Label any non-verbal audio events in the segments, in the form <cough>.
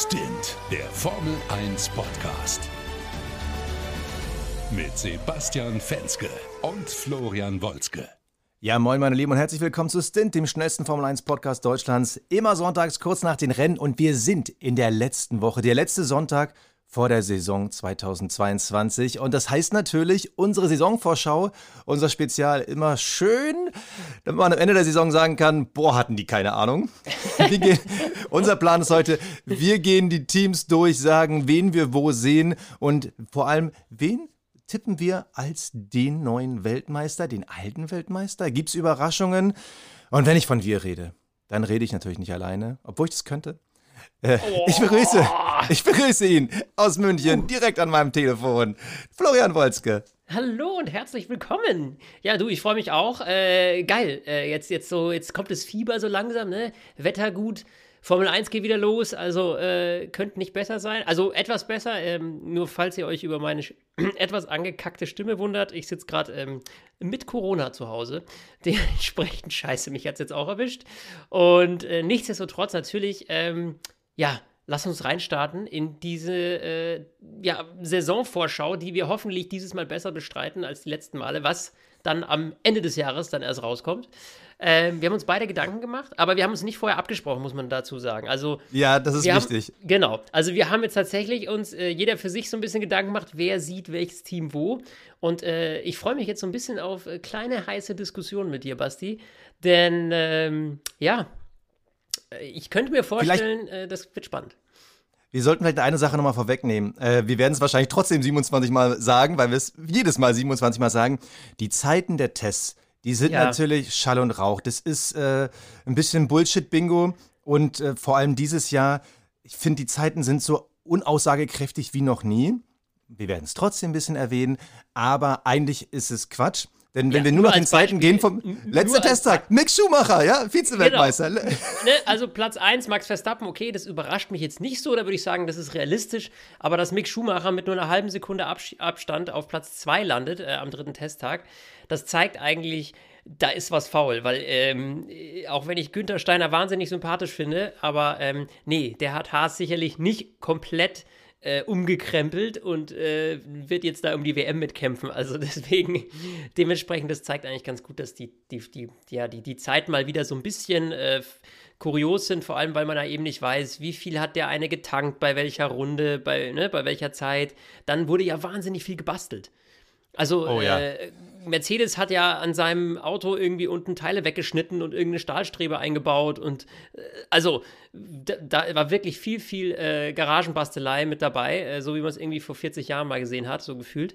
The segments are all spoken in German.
Stint, der Formel 1 Podcast. Mit Sebastian Fenske und Florian Wolzke. Ja, moin meine Lieben und herzlich willkommen zu Stint, dem schnellsten Formel 1 Podcast Deutschlands. Immer sonntags kurz nach den Rennen und wir sind in der letzten Woche, der letzte Sonntag vor der Saison 2022. Und das heißt natürlich, unsere Saisonvorschau, unser Spezial immer schön, damit man am Ende der Saison sagen kann, boah, hatten die keine Ahnung. <laughs> Gehen, unser Plan ist heute, wir gehen die Teams durch, sagen, wen wir wo sehen und vor allem, wen tippen wir als den neuen Weltmeister, den alten Weltmeister? Gibt es Überraschungen? Und wenn ich von wir rede, dann rede ich natürlich nicht alleine, obwohl ich das könnte. Äh, oh. Ich begrüße, ich begrüße ihn aus München, direkt an meinem Telefon. Florian Wolzke. Hallo und herzlich willkommen. Ja, du, ich freue mich auch. Äh, geil. Äh, jetzt, jetzt so, jetzt kommt das Fieber so langsam, ne? Wetter gut. Formel 1 geht wieder los, also äh, könnte nicht besser sein. Also etwas besser, ähm, nur falls ihr euch über meine <clears throat> etwas angekackte Stimme wundert. Ich sitze gerade ähm, mit Corona zu Hause. <laughs> Dementsprechend scheiße, mich hat es jetzt auch erwischt. Und äh, nichtsdestotrotz natürlich, ähm, ja, lass uns reinstarten in diese äh, ja, Saisonvorschau, die wir hoffentlich dieses Mal besser bestreiten als die letzten Male, was dann am Ende des Jahres dann erst rauskommt. Ähm, wir haben uns beide Gedanken gemacht, aber wir haben uns nicht vorher abgesprochen, muss man dazu sagen. Also ja, das ist wichtig. Haben, genau. Also wir haben jetzt tatsächlich uns äh, jeder für sich so ein bisschen Gedanken gemacht, wer sieht welches Team wo. Und äh, ich freue mich jetzt so ein bisschen auf äh, kleine heiße Diskussionen mit dir, Basti, denn ähm, ja, ich könnte mir vorstellen, äh, das wird spannend. Wir sollten vielleicht eine Sache nochmal vorwegnehmen. Äh, wir werden es wahrscheinlich trotzdem 27 Mal sagen, weil wir es jedes Mal 27 Mal sagen. Die Zeiten der Tests, die sind ja. natürlich Schall und Rauch. Das ist äh, ein bisschen Bullshit-Bingo. Und äh, vor allem dieses Jahr, ich finde, die Zeiten sind so unaussagekräftig wie noch nie. Wir werden es trotzdem ein bisschen erwähnen, aber eigentlich ist es Quatsch. Denn wenn ja, wir nur nach den Zeiten gehen vom letzten Testtag, Mick Schumacher, ja, Vize-Weltmeister. Genau. <laughs> ne, also Platz 1, Max Verstappen, okay, das überrascht mich jetzt nicht so, da würde ich sagen, das ist realistisch. Aber dass Mick Schumacher mit nur einer halben Sekunde Abstand auf Platz 2 landet äh, am dritten Testtag, das zeigt eigentlich, da ist was faul, weil ähm, auch wenn ich Günther Steiner wahnsinnig sympathisch finde, aber ähm, nee, der hat Haas sicherlich nicht komplett äh, umgekrempelt und äh, wird jetzt da um die WM mitkämpfen. Also <laughs> deswegen, dementsprechend, das zeigt eigentlich ganz gut, dass die, die, die, ja, die, die Zeiten mal wieder so ein bisschen äh, kurios sind, vor allem weil man da eben nicht weiß, wie viel hat der eine getankt, bei welcher Runde, bei, ne, bei welcher Zeit. Dann wurde ja wahnsinnig viel gebastelt. Also oh, ja. äh, Mercedes hat ja an seinem Auto irgendwie unten Teile weggeschnitten und irgendeine Stahlstrebe eingebaut und äh, also da, da, war wirklich viel, viel äh, Garagenbastelei mit dabei, äh, so wie man es irgendwie vor 40 Jahren mal gesehen hat, so gefühlt.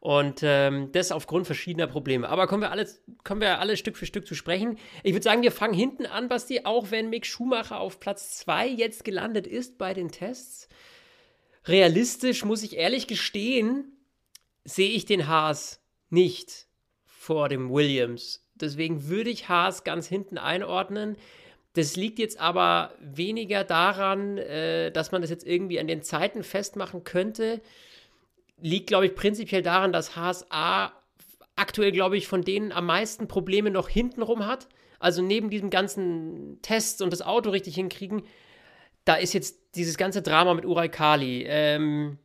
Und ähm, das aufgrund verschiedener Probleme. Aber kommen wir alle, kommen wir alle Stück für Stück zu sprechen. Ich würde sagen, wir fangen hinten an, Basti, auch wenn Mick Schumacher auf Platz 2 jetzt gelandet ist bei den Tests. Realistisch muss ich ehrlich gestehen, sehe ich den Haas nicht vor dem Williams. Deswegen würde ich Haas ganz hinten einordnen. Das liegt jetzt aber weniger daran, äh, dass man das jetzt irgendwie an den Zeiten festmachen könnte. Liegt, glaube ich, prinzipiell daran, dass Haas A aktuell, glaube ich, von denen am meisten Probleme noch hintenrum hat. Also neben diesem ganzen Tests und das Auto richtig hinkriegen, da ist jetzt dieses ganze Drama mit Ural Kali. Ähm, äh,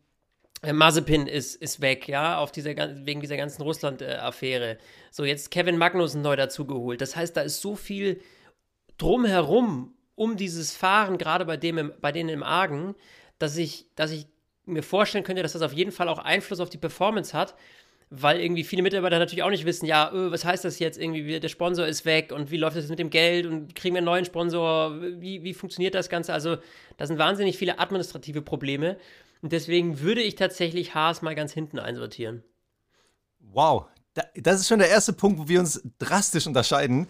Mazepin ist, ist weg, ja, auf dieser, wegen dieser ganzen Russland-Affäre. So, jetzt Kevin Magnussen neu dazugeholt. Das heißt, da ist so viel drumherum um dieses Fahren, gerade bei, dem im, bei denen im Argen, dass ich, dass ich mir vorstellen könnte, dass das auf jeden Fall auch Einfluss auf die Performance hat, weil irgendwie viele Mitarbeiter natürlich auch nicht wissen, ja, öh, was heißt das jetzt irgendwie, der Sponsor ist weg und wie läuft das mit dem Geld und kriegen wir einen neuen Sponsor, wie, wie funktioniert das Ganze? Also, da sind wahnsinnig viele administrative Probleme. Und deswegen würde ich tatsächlich Haas mal ganz hinten einsortieren. Wow, das ist schon der erste Punkt, wo wir uns drastisch unterscheiden.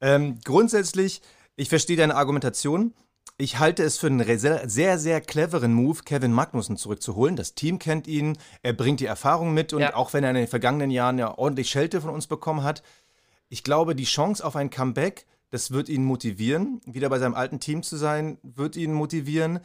Ähm, grundsätzlich, ich verstehe deine Argumentation. Ich halte es für einen sehr, sehr cleveren Move, Kevin Magnussen zurückzuholen. Das Team kennt ihn, er bringt die Erfahrung mit und ja. auch wenn er in den vergangenen Jahren ja ordentlich Schelte von uns bekommen hat, ich glaube, die Chance auf ein Comeback, das wird ihn motivieren. Wieder bei seinem alten Team zu sein, wird ihn motivieren.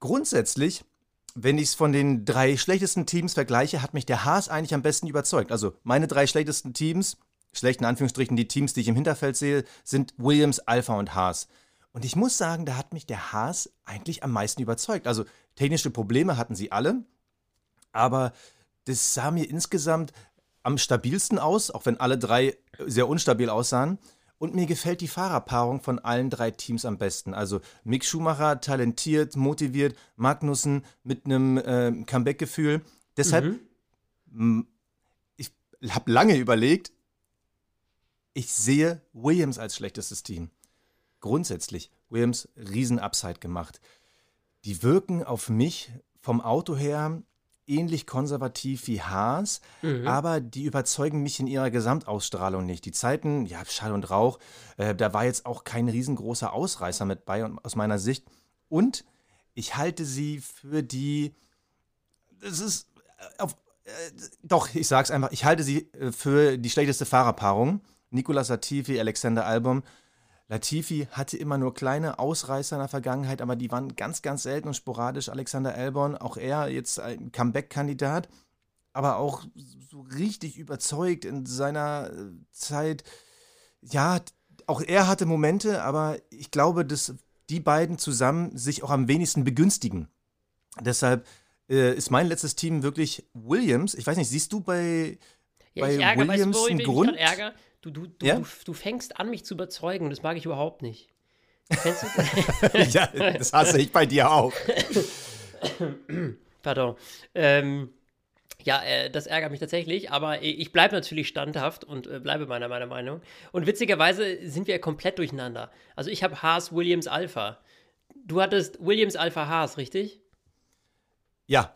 Grundsätzlich wenn ich es von den drei schlechtesten Teams vergleiche, hat mich der Haas eigentlich am besten überzeugt. Also meine drei schlechtesten Teams, schlechten Anführungsstrichen die Teams, die ich im Hinterfeld sehe, sind Williams, Alpha und Haas. Und ich muss sagen, da hat mich der Haas eigentlich am meisten überzeugt. Also technische Probleme hatten sie alle, aber das sah mir insgesamt am stabilsten aus, auch wenn alle drei sehr unstabil aussahen. Und mir gefällt die Fahrerpaarung von allen drei Teams am besten. Also Mick Schumacher, talentiert, motiviert, Magnussen mit einem äh, Comeback-Gefühl. Deshalb, mhm. ich habe lange überlegt, ich sehe Williams als schlechtestes Team. Grundsätzlich, Williams riesen Upside gemacht. Die wirken auf mich vom Auto her ähnlich konservativ wie Haas, mhm. aber die überzeugen mich in ihrer Gesamtausstrahlung nicht. Die Zeiten, ja, Schall und Rauch, äh, da war jetzt auch kein riesengroßer Ausreißer mit bei aus meiner Sicht. Und ich halte sie für die, das ist, äh, auf, äh, doch, ich sag's einfach, ich halte sie äh, für die schlechteste Fahrerpaarung. Nicolas Latifi, Alexander Album, Latifi hatte immer nur kleine Ausreißer in der Vergangenheit, aber die waren ganz, ganz selten und sporadisch. Alexander Albon, auch er jetzt ein Comeback-Kandidat, aber auch so richtig überzeugt in seiner äh, Zeit. Ja, auch er hatte Momente, aber ich glaube, dass die beiden zusammen sich auch am wenigsten begünstigen. Deshalb äh, ist mein letztes Team wirklich Williams. Ich weiß nicht, siehst du bei, ja, bei ärgere, Williams einen Grund? Du, du, du, ja? du, du fängst an, mich zu überzeugen. Das mag ich überhaupt nicht. Kennst du <laughs> ja, das hasse ich bei dir auch. <coughs> Pardon. Ähm, ja, äh, das ärgert mich tatsächlich, aber ich bleibe natürlich standhaft und äh, bleibe meiner, meiner Meinung. Und witzigerweise sind wir komplett durcheinander. Also ich habe Haas Williams Alpha. Du hattest Williams Alpha Haas, richtig? Ja,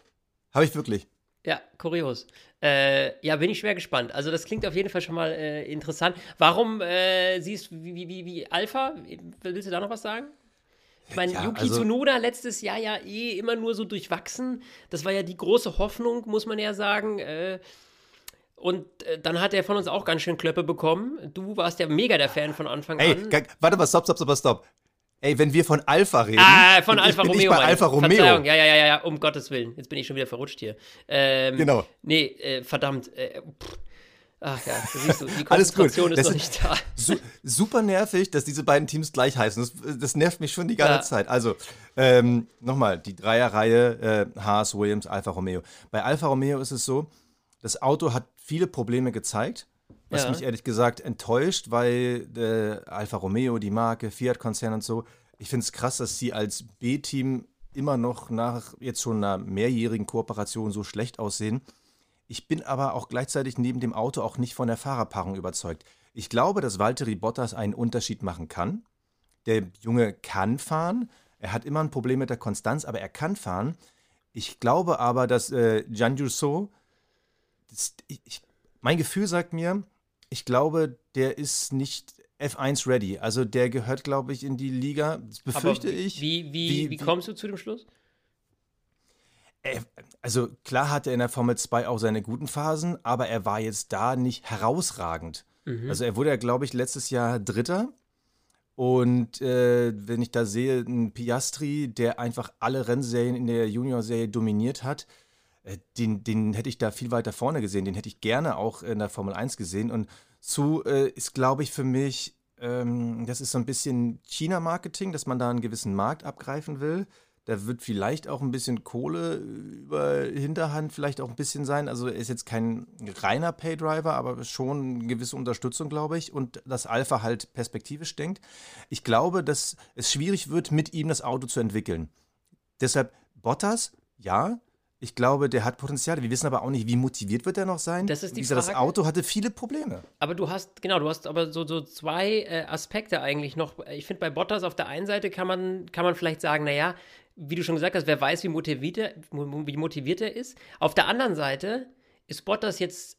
habe ich wirklich. Ja, kurios. Äh, ja, bin ich schwer gespannt. Also das klingt auf jeden Fall schon mal äh, interessant. Warum äh, siehst du wie, wie, wie Alpha? Willst du da noch was sagen? Ich meine, ja, Yuki also, Tsunoda letztes Jahr ja eh immer nur so durchwachsen. Das war ja die große Hoffnung, muss man ja sagen. Äh, und äh, dann hat er von uns auch ganz schön Klöppe bekommen. Du warst ja mega der Fan von Anfang Ey, an. Warte mal, stopp, stopp, stopp, stopp. Ey, wenn wir von Alpha reden. Ah, von Alpha bin Romeo. Ich bei Alpha Romeo. Verzeihung, ja, ja, ja, ja, um Gottes Willen. Jetzt bin ich schon wieder verrutscht hier. Ähm, genau. Nee, äh, verdammt. Äh, Ach ja, siehst du, die <laughs> Konzentration ist noch nicht da. Su super nervig, dass diese beiden Teams gleich heißen. Das, das nervt mich schon die ganze ja. Zeit. Also, ähm, nochmal, die Dreierreihe äh, Haas, Williams, Alfa Romeo. Bei Alfa Romeo ist es so, das Auto hat viele Probleme gezeigt, was ja. mich ehrlich gesagt enttäuscht, weil äh, Alfa Romeo, die Marke, Fiat-Konzern und so, ich finde es krass, dass sie als B-Team immer noch nach jetzt schon einer mehrjährigen Kooperation so schlecht aussehen. Ich bin aber auch gleichzeitig neben dem Auto auch nicht von der Fahrerpaarung überzeugt. Ich glaube, dass Valtteri Bottas einen Unterschied machen kann. Der Junge kann fahren. Er hat immer ein Problem mit der Konstanz, aber er kann fahren. Ich glaube aber, dass äh, Gian Jusso, mein Gefühl sagt mir, ich glaube, der ist nicht F1 ready. Also der gehört, glaube ich, in die Liga. Das befürchte wie, ich. Wie, wie, wie, wie, kommst du zu dem Schluss? Also klar hatte er in der Formel 2 auch seine guten Phasen, aber er war jetzt da nicht herausragend. Mhm. Also er wurde ja, glaube ich, letztes Jahr Dritter. Und äh, wenn ich da sehe, ein Piastri, der einfach alle Rennserien in der Junior-Serie dominiert hat, äh, den, den hätte ich da viel weiter vorne gesehen. Den hätte ich gerne auch in der Formel 1 gesehen. Und zu äh, ist, glaube ich, für mich, ähm, das ist so ein bisschen China-Marketing, dass man da einen gewissen Markt abgreifen will. Da wird vielleicht auch ein bisschen Kohle über Hinterhand vielleicht auch ein bisschen sein. Also er ist jetzt kein reiner Paydriver, aber schon eine gewisse Unterstützung, glaube ich. Und dass Alpha halt perspektivisch denkt. Ich glaube, dass es schwierig wird, mit ihm das Auto zu entwickeln. Deshalb Bottas, ja, ich glaube, der hat Potenzial. Wir wissen aber auch nicht, wie motiviert wird er noch sein. Das ist die Frage. Das Auto hatte viele Probleme. Aber du hast, genau, du hast aber so, so zwei äh, Aspekte eigentlich noch. Ich finde, bei Bottas auf der einen Seite kann man, kann man vielleicht sagen, naja, wie du schon gesagt hast, wer weiß, wie motiviert, er, wie motiviert er ist. Auf der anderen Seite ist Bottas jetzt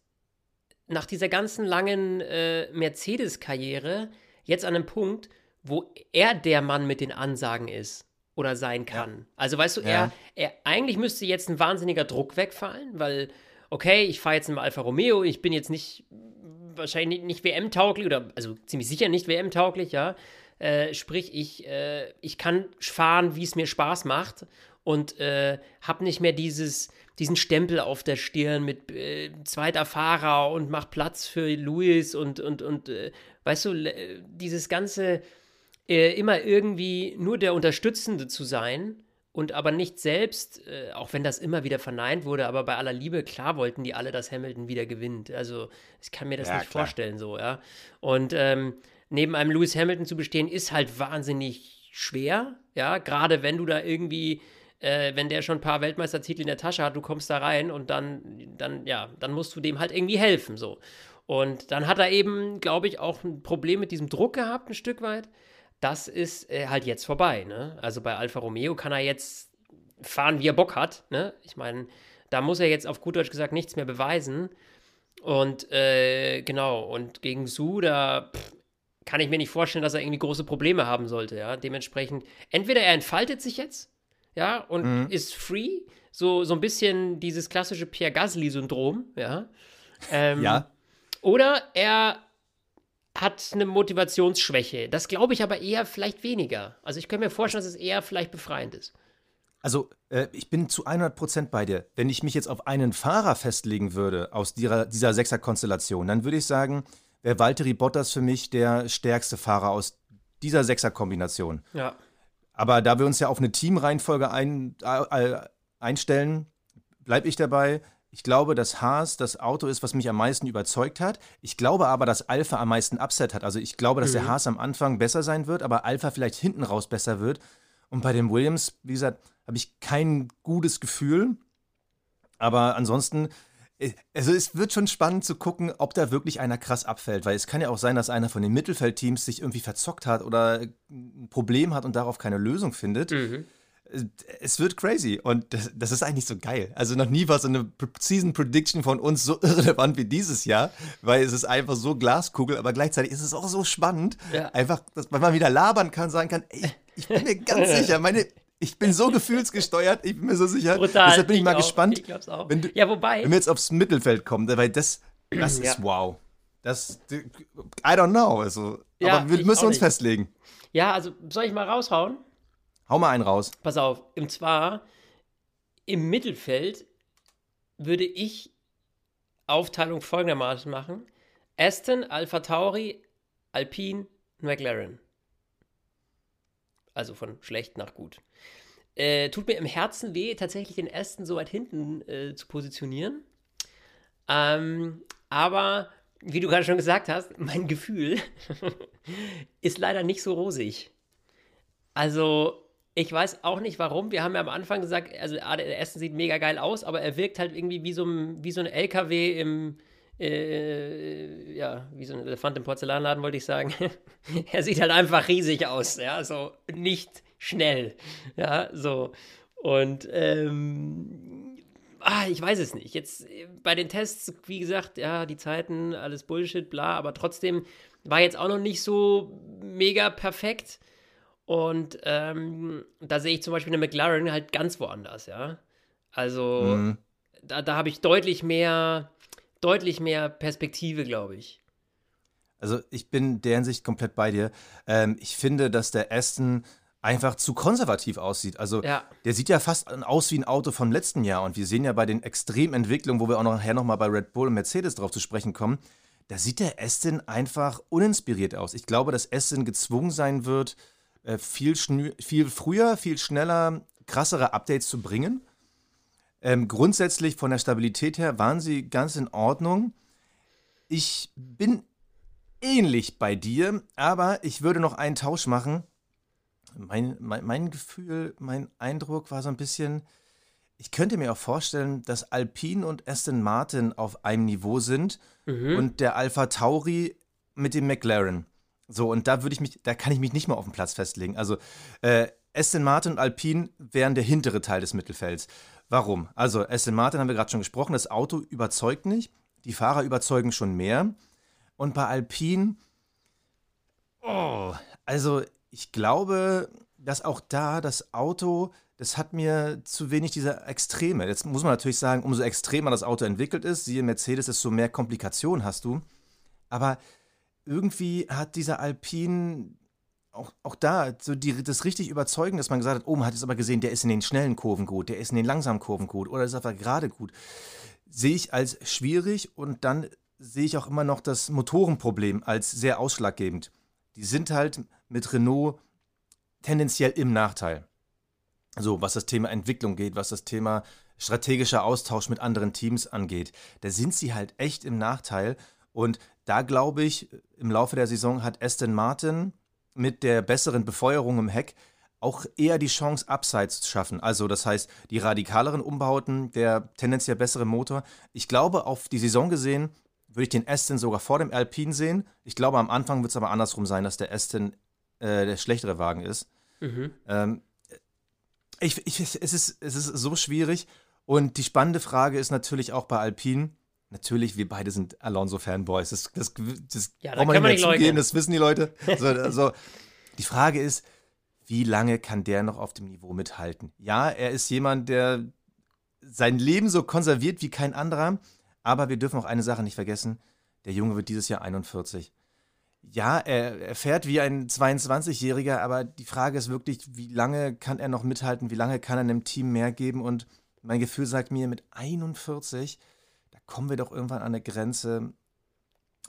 nach dieser ganzen langen äh, Mercedes-Karriere jetzt an einem Punkt, wo er der Mann mit den Ansagen ist oder sein kann. Ja. Also weißt du, ja. er, er eigentlich müsste jetzt ein wahnsinniger Druck wegfallen, weil, okay, ich fahre jetzt im Alfa Romeo, ich bin jetzt nicht wahrscheinlich nicht WM-tauglich oder also ziemlich sicher nicht WM-tauglich, ja. Äh, sprich, ich, äh, ich kann fahren, wie es mir Spaß macht und äh, habe nicht mehr dieses, diesen Stempel auf der Stirn mit äh, zweiter Fahrer und mach Platz für Luis und, und, und äh, weißt du, dieses ganze äh, immer irgendwie nur der Unterstützende zu sein und aber nicht selbst, äh, auch wenn das immer wieder verneint wurde, aber bei aller Liebe, klar wollten die alle, dass Hamilton wieder gewinnt. Also ich kann mir das ja, nicht klar. vorstellen so, ja. Und ähm, neben einem Lewis Hamilton zu bestehen, ist halt wahnsinnig schwer, ja, gerade wenn du da irgendwie äh, wenn der schon ein paar Weltmeistertitel in der Tasche hat, du kommst da rein und dann, dann, ja, dann musst du dem halt irgendwie helfen, so. Und dann hat er eben, glaube ich, auch ein Problem mit diesem Druck gehabt, ein Stück weit. Das ist äh, halt jetzt vorbei, ne? Also bei Alfa Romeo kann er jetzt fahren, wie er Bock hat, ne? Ich meine, da muss er jetzt auf gut Deutsch gesagt nichts mehr beweisen. Und äh, genau, und gegen Su, da pff, kann ich mir nicht vorstellen, dass er irgendwie große Probleme haben sollte, ja. Dementsprechend, entweder er entfaltet sich jetzt, ja, und mhm. ist free, so, so ein bisschen dieses klassische Pierre Gasly-Syndrom, ja. Ähm, ja. Oder er hat eine Motivationsschwäche. Das glaube ich aber eher vielleicht weniger. Also ich könnte mir vorstellen, dass es eher vielleicht befreiend ist. Also äh, ich bin zu 100% bei dir. Wenn ich mich jetzt auf einen Fahrer festlegen würde aus dieser, dieser Sechser-Konstellation, dann würde ich sagen, wäre Valtteri Bottas für mich der stärkste Fahrer aus dieser Sechser-Kombination. Ja. Aber da wir uns ja auf eine Teamreihenfolge ein, äh, einstellen, bleibe ich dabei. Ich glaube, dass Haas das Auto ist, was mich am meisten überzeugt hat. Ich glaube aber, dass Alpha am meisten Upset hat. Also ich glaube, dass mhm. der Haas am Anfang besser sein wird, aber Alpha vielleicht hinten raus besser wird. Und bei dem Williams, wie gesagt, habe ich kein gutes Gefühl. Aber ansonsten, äh, also es wird schon spannend zu gucken, ob da wirklich einer krass abfällt, weil es kann ja auch sein, dass einer von den Mittelfeldteams sich irgendwie verzockt hat oder ein Problem hat und darauf keine Lösung findet. Mhm es wird crazy und das, das, ist eigentlich so geil. Also noch nie war so eine Season Prediction von uns so <laughs> irrelevant wie dieses Jahr, weil es ist einfach so Glaskugel, aber gleichzeitig ist es auch so spannend, ja. einfach, dass man mal wieder labern kann, sagen kann, ey, ich bin mir <laughs> ganz sicher, meine, ich bin so gefühlsgesteuert, ich bin mir so sicher. Brutal. Deshalb bin ich, ich mal auch, gespannt, ich auch. Wenn, du, ja, wobei, wenn wir jetzt aufs Mittelfeld kommen, weil das, das ja. ist wow. Das, I don't know, also, ja, aber wir müssen uns nicht. festlegen. Ja, also soll ich mal raushauen? Hau mal einen raus. Pass auf, und zwar im Mittelfeld würde ich Aufteilung folgendermaßen machen: Aston, Alpha Tauri, Alpine, McLaren. Also von schlecht nach gut. Äh, tut mir im Herzen weh, tatsächlich den Aston so weit hinten äh, zu positionieren. Ähm, aber wie du gerade schon gesagt hast, <laughs> mein Gefühl <laughs> ist leider nicht so rosig. Also ich weiß auch nicht warum. Wir haben ja am Anfang gesagt, also der Essen sieht mega geil aus, aber er wirkt halt irgendwie wie so ein, wie so ein LKW im, äh, ja, wie so ein Elefant im Porzellanladen, wollte ich sagen. <laughs> er sieht halt einfach riesig aus, ja, so nicht schnell, ja, so. Und, ähm, ah, ich weiß es nicht. Jetzt bei den Tests, wie gesagt, ja, die Zeiten, alles Bullshit, bla, aber trotzdem war jetzt auch noch nicht so mega perfekt. Und ähm, da sehe ich zum Beispiel eine McLaren halt ganz woanders, ja. Also mhm. da, da habe ich deutlich mehr, deutlich mehr Perspektive, glaube ich. Also ich bin der Hinsicht komplett bei dir. Ähm, ich finde, dass der Aston einfach zu konservativ aussieht. Also ja. der sieht ja fast aus wie ein Auto vom letzten Jahr. Und wir sehen ja bei den Extrementwicklungen, wo wir auch nachher nochmal bei Red Bull und Mercedes drauf zu sprechen kommen, da sieht der Aston einfach uninspiriert aus. Ich glaube, dass Aston gezwungen sein wird, äh, viel, viel früher, viel schneller krassere Updates zu bringen. Ähm, grundsätzlich von der Stabilität her waren sie ganz in Ordnung. Ich bin ähnlich bei dir, aber ich würde noch einen Tausch machen. Mein, mein, mein Gefühl, mein Eindruck war so ein bisschen, ich könnte mir auch vorstellen, dass Alpine und Aston Martin auf einem Niveau sind mhm. und der Alpha Tauri mit dem McLaren. So, und da würde ich mich, da kann ich mich nicht mal auf den Platz festlegen. Also, äh, Aston Martin und Alpine wären der hintere Teil des Mittelfelds. Warum? Also, Aston Martin haben wir gerade schon gesprochen, das Auto überzeugt nicht, die Fahrer überzeugen schon mehr. Und bei Alpine, oh, also ich glaube, dass auch da das Auto, das hat mir zu wenig dieser Extreme. Jetzt muss man natürlich sagen, umso extremer das Auto entwickelt ist, siehe Mercedes, desto mehr Komplikationen hast du. Aber irgendwie hat dieser Alpine auch, auch da so die, das richtig überzeugend, dass man gesagt hat, oh, man hat es aber gesehen, der ist in den schnellen Kurven gut, der ist in den langsamen Kurven gut oder ist einfach gerade gut, sehe ich als schwierig und dann sehe ich auch immer noch das Motorenproblem als sehr ausschlaggebend. Die sind halt mit Renault tendenziell im Nachteil. So, was das Thema Entwicklung geht, was das Thema strategischer Austausch mit anderen Teams angeht. Da sind sie halt echt im Nachteil. Und da glaube ich, im Laufe der Saison hat Aston Martin mit der besseren Befeuerung im Heck auch eher die Chance, Upsides zu schaffen. Also das heißt, die radikaleren Umbauten, der tendenziell bessere Motor. Ich glaube, auf die Saison gesehen, würde ich den Aston sogar vor dem Alpine sehen. Ich glaube, am Anfang wird es aber andersrum sein, dass der Aston äh, der schlechtere Wagen ist. Mhm. Ähm, ich, ich, es, ist, es ist so schwierig. Und die spannende Frage ist natürlich auch bei Alpine. Natürlich, wir beide sind Alonso-Fanboys. Das, das, das ja, braucht man nicht zugeben, das wissen die Leute. Also, also, die Frage ist, wie lange kann der noch auf dem Niveau mithalten? Ja, er ist jemand, der sein Leben so konserviert wie kein anderer. Aber wir dürfen auch eine Sache nicht vergessen. Der Junge wird dieses Jahr 41. Ja, er, er fährt wie ein 22-Jähriger, aber die Frage ist wirklich, wie lange kann er noch mithalten? Wie lange kann er einem Team mehr geben? Und mein Gefühl sagt mir, mit 41, da kommen wir doch irgendwann an eine Grenze.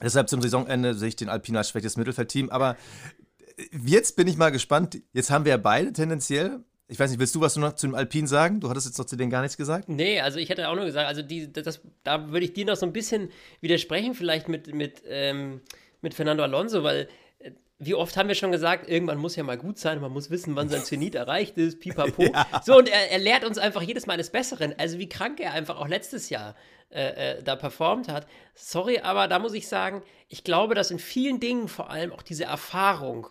Deshalb zum Saisonende sehe ich den Alpine als schwächstes Mittelfeldteam. Aber jetzt bin ich mal gespannt. Jetzt haben wir ja beide tendenziell ich weiß nicht, willst du was noch zu dem Alpin sagen? Du hattest jetzt noch zu denen gar nichts gesagt? Nee, also ich hätte auch nur gesagt, also die, das, da würde ich dir noch so ein bisschen widersprechen, vielleicht mit, mit, ähm, mit Fernando Alonso, weil äh, wie oft haben wir schon gesagt, irgendwann muss ja mal gut sein, man muss wissen, wann sein Zenit <laughs> erreicht ist, pipapo. Ja. So, und er, er, lehrt uns einfach jedes Mal eines Besseren. Also wie krank er einfach auch letztes Jahr äh, äh, da performt hat. Sorry, aber da muss ich sagen, ich glaube, dass in vielen Dingen vor allem auch diese Erfahrung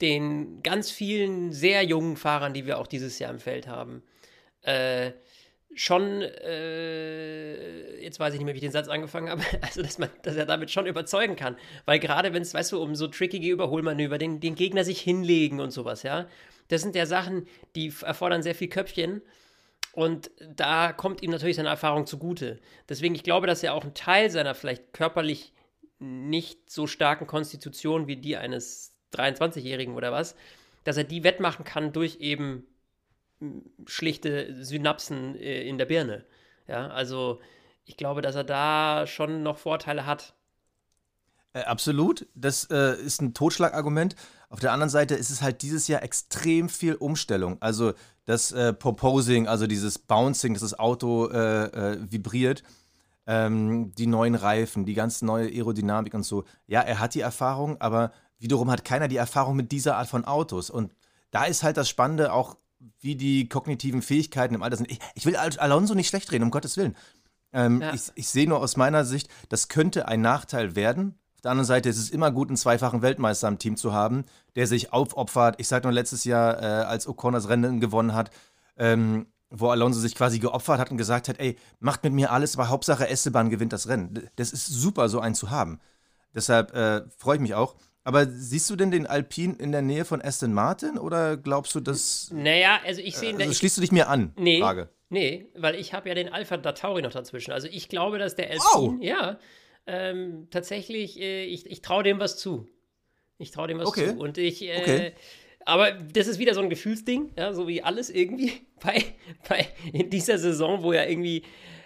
den ganz vielen sehr jungen Fahrern, die wir auch dieses Jahr im Feld haben, äh, schon, äh, jetzt weiß ich nicht mehr, wie ich den Satz angefangen habe, <laughs> also dass, man, dass er damit schon überzeugen kann. Weil gerade wenn es, weißt du, um so trickige Überholmanöver, den, den Gegner sich hinlegen und sowas, ja, das sind ja Sachen, die erfordern sehr viel Köpfchen. Und da kommt ihm natürlich seine Erfahrung zugute. Deswegen, ich glaube, dass er auch einen Teil seiner vielleicht körperlich nicht so starken Konstitution wie die eines 23-Jährigen oder was, dass er die wettmachen kann durch eben hm, schlichte Synapsen äh, in der Birne. Ja, also ich glaube, dass er da schon noch Vorteile hat. Äh, absolut. Das äh, ist ein Totschlagargument. Auf der anderen Seite ist es halt dieses Jahr extrem viel Umstellung. Also das äh, Proposing, also dieses Bouncing, dass das Auto äh, äh, vibriert, ähm, die neuen Reifen, die ganze neue Aerodynamik und so. Ja, er hat die Erfahrung, aber wiederum hat keiner die Erfahrung mit dieser Art von Autos. Und da ist halt das Spannende auch, wie die kognitiven Fähigkeiten im Alter sind. Ich, ich will Alonso nicht schlecht reden, um Gottes Willen. Ähm, ja. Ich, ich sehe nur aus meiner Sicht, das könnte ein Nachteil werden. Auf der anderen Seite ist es immer gut, einen zweifachen Weltmeister im Team zu haben, der sich aufopfert. Ich sage nur letztes Jahr, äh, als Ocon das Rennen gewonnen hat, ähm, wo Alonso sich quasi geopfert hat und gesagt hat, ey, macht mit mir alles, aber Hauptsache Esteban gewinnt das Rennen. Das ist super, so einen zu haben. Deshalb äh, freue ich mich auch. Aber siehst du denn den Alpine in der Nähe von Aston Martin oder glaubst du, dass. Naja, also ich sehe. Also schließt du dich mir an? Nee. Frage. Nee, weil ich habe ja den Alpha Datauri noch dazwischen. Also ich glaube, dass der Alpine, oh. ja, ähm, tatsächlich, äh, ich, ich traue dem was zu. Ich traue dem was okay. zu. Und ich. Äh, okay. Aber das ist wieder so ein Gefühlsding, ja, so wie alles irgendwie <laughs> bei, bei in dieser Saison, wo ja irgendwie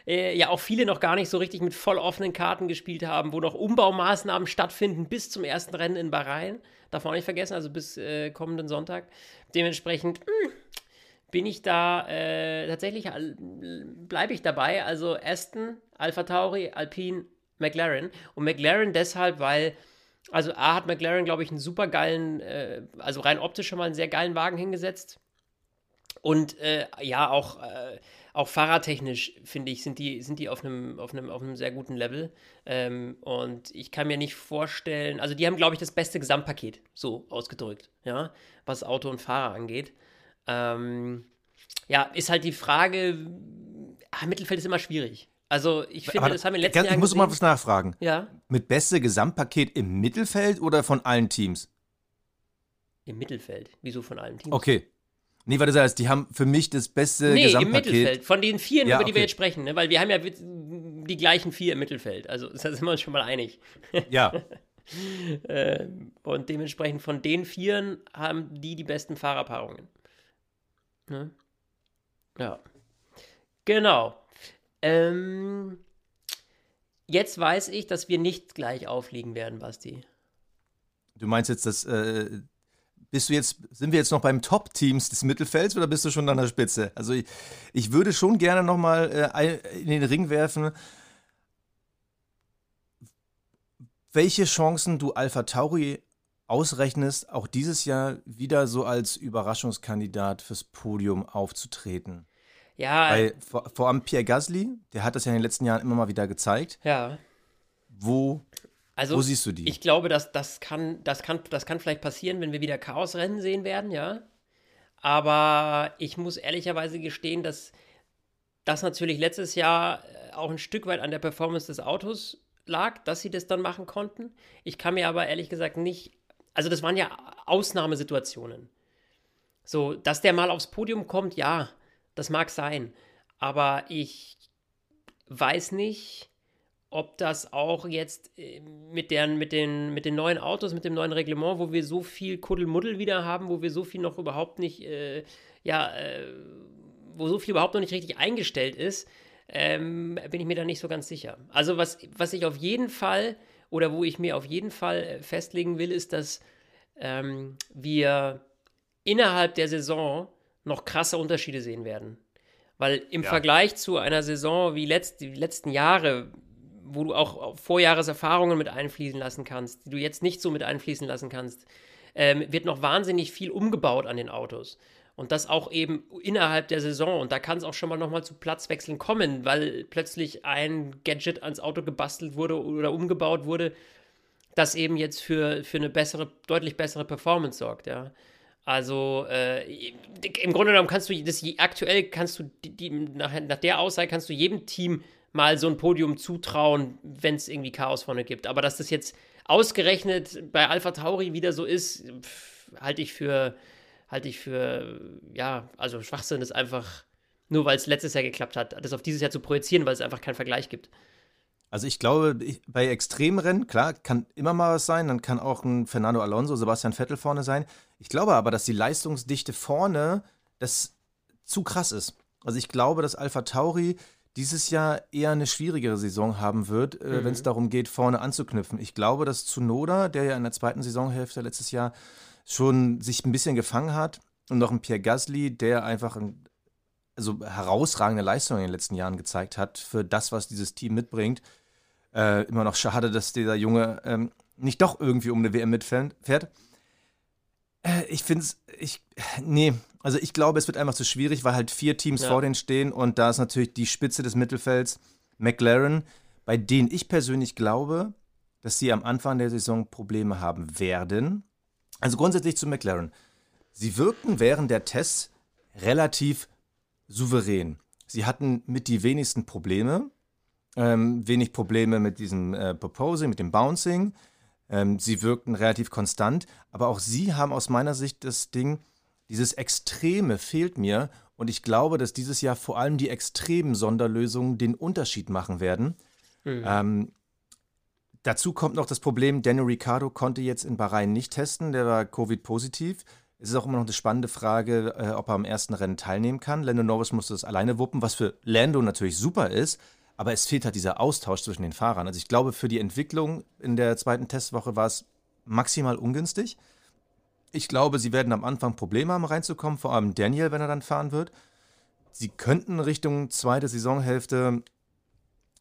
äh, ja auch viele noch gar nicht so richtig mit voll offenen Karten gespielt haben, wo noch Umbaumaßnahmen stattfinden bis zum ersten Rennen in Bahrain. Darf man auch nicht vergessen, also bis äh, kommenden Sonntag. Dementsprechend mh, hm, bin ich da äh, tatsächlich, bleibe ich dabei. Also Aston, Alpha Tauri, Alpine, McLaren. Und McLaren deshalb, weil also A hat McLaren, glaube ich, einen super geilen, äh, also rein optisch schon mal einen sehr geilen Wagen hingesetzt. Und äh, ja, auch äh, auch fahrertechnisch, finde ich, sind die, sind die auf einem, auf auf sehr guten Level. Ähm, und ich kann mir nicht vorstellen, also die haben, glaube ich, das beste Gesamtpaket, so ausgedrückt, ja, was Auto und Fahrer angeht. Ähm, ja, ist halt die Frage, ach, Mittelfeld ist immer schwierig. Also ich finde, das haben wir letzten Jahren Ich muss gesehen. mal was nachfragen. Ja. Mit beste Gesamtpaket im Mittelfeld oder von allen Teams? Im Mittelfeld. Wieso von allen Teams? Okay. Nee, weil du sagst, die haben für mich das beste nee, Gesamtpaket. im Mittelfeld. Von den vier, ja, über die okay. wir jetzt sprechen, ne? weil wir haben ja die gleichen vier im Mittelfeld. Also <laughs> da sind wir uns schon mal einig. Ja. <laughs> äh, und dementsprechend von den vieren haben die die besten Fahrerpaarungen. Ne? Ja. Genau. Ähm, jetzt weiß ich, dass wir nicht gleich aufliegen werden, Basti. Du meinst jetzt, dass äh, bist du jetzt, sind wir jetzt noch beim Top-Teams des Mittelfelds oder bist du schon an der Spitze? Also ich, ich würde schon gerne nochmal äh, in den Ring werfen, welche Chancen du Alpha Tauri ausrechnest, auch dieses Jahr wieder so als Überraschungskandidat fürs Podium aufzutreten. Ja. Weil vor, vor allem Pierre Gasly, der hat das ja in den letzten Jahren immer mal wieder gezeigt. Ja. Wo, also, wo siehst du die? Ich glaube, dass das kann, das kann, das kann vielleicht passieren, wenn wir wieder Chaosrennen sehen werden, ja. Aber ich muss ehrlicherweise gestehen, dass das natürlich letztes Jahr äh, auch ein Stück weit an der Performance des Autos lag, dass sie das dann machen konnten. Ich kann mir aber ehrlich gesagt nicht, also das waren ja Ausnahmesituationen. So, dass der mal aufs Podium kommt, ja, das mag sein. Aber ich weiß nicht, ob das auch jetzt äh, mit, deren, mit, den, mit den neuen Autos, mit dem neuen Reglement, wo wir so viel Kuddelmuddel wieder haben, wo wir so viel noch überhaupt nicht, äh, ja, äh, wo so viel überhaupt noch nicht richtig eingestellt ist, ähm, bin ich mir da nicht so ganz sicher. Also was, was ich auf jeden Fall oder wo ich mir auf jeden Fall äh, festlegen will, ist, dass ähm, wir innerhalb der Saison noch krasse Unterschiede sehen werden. Weil im ja. Vergleich zu einer Saison wie letzt, die letzten Jahre, wo du auch Vorjahreserfahrungen mit einfließen lassen kannst, die du jetzt nicht so mit einfließen lassen kannst, ähm, wird noch wahnsinnig viel umgebaut an den Autos. Und das auch eben innerhalb der Saison. Und da kann es auch schon mal nochmal zu Platzwechseln kommen, weil plötzlich ein Gadget ans Auto gebastelt wurde oder umgebaut wurde, das eben jetzt für, für eine bessere, deutlich bessere Performance sorgt, ja. Also äh, im Grunde genommen kannst du das aktuell kannst du die, die, nach, nach der Aussage kannst du jedem Team mal so ein Podium zutrauen, wenn es irgendwie Chaos vorne gibt. Aber dass das jetzt ausgerechnet bei Alpha Tauri wieder so ist, halte ich für halte ich für, ja, also Schwachsinn ist einfach, nur weil es letztes Jahr geklappt hat, das auf dieses Jahr zu projizieren, weil es einfach keinen Vergleich gibt. Also ich glaube, bei Extremrennen, klar, kann immer mal was sein, dann kann auch ein Fernando Alonso, Sebastian Vettel vorne sein. Ich glaube aber, dass die Leistungsdichte vorne das zu krass ist. Also ich glaube, dass Alpha Tauri dieses Jahr eher eine schwierigere Saison haben wird, äh, mhm. wenn es darum geht, vorne anzuknüpfen. Ich glaube, dass Tsunoda, der ja in der zweiten Saisonhälfte letztes Jahr schon sich ein bisschen gefangen hat. Und noch ein Pierre Gasly, der einfach ein, also herausragende Leistungen in den letzten Jahren gezeigt hat für das, was dieses Team mitbringt. Äh, immer noch schade, dass dieser Junge ähm, nicht doch irgendwie um eine WM mitfährt. Äh, ich finde es, ich, nee, also ich glaube, es wird einfach zu schwierig, weil halt vier Teams ja. vor denen stehen und da ist natürlich die Spitze des Mittelfelds McLaren, bei denen ich persönlich glaube, dass sie am Anfang der Saison Probleme haben werden, also grundsätzlich zu McLaren. Sie wirkten während der Tests relativ souverän. Sie hatten mit die wenigsten Probleme. Ähm, wenig Probleme mit diesem äh, Proposing, mit dem Bouncing. Ähm, sie wirkten relativ konstant. Aber auch sie haben aus meiner Sicht das Ding, dieses Extreme fehlt mir. Und ich glaube, dass dieses Jahr vor allem die extremen Sonderlösungen den Unterschied machen werden. Mhm. Ähm, Dazu kommt noch das Problem, Daniel Ricciardo konnte jetzt in Bahrain nicht testen, der war Covid-positiv. Es ist auch immer noch eine spannende Frage, äh, ob er am ersten Rennen teilnehmen kann. Lando Norris musste das alleine wuppen, was für Lando natürlich super ist, aber es fehlt halt dieser Austausch zwischen den Fahrern. Also ich glaube, für die Entwicklung in der zweiten Testwoche war es maximal ungünstig. Ich glaube, sie werden am Anfang Probleme haben, reinzukommen, vor allem Daniel, wenn er dann fahren wird. Sie könnten Richtung zweite Saisonhälfte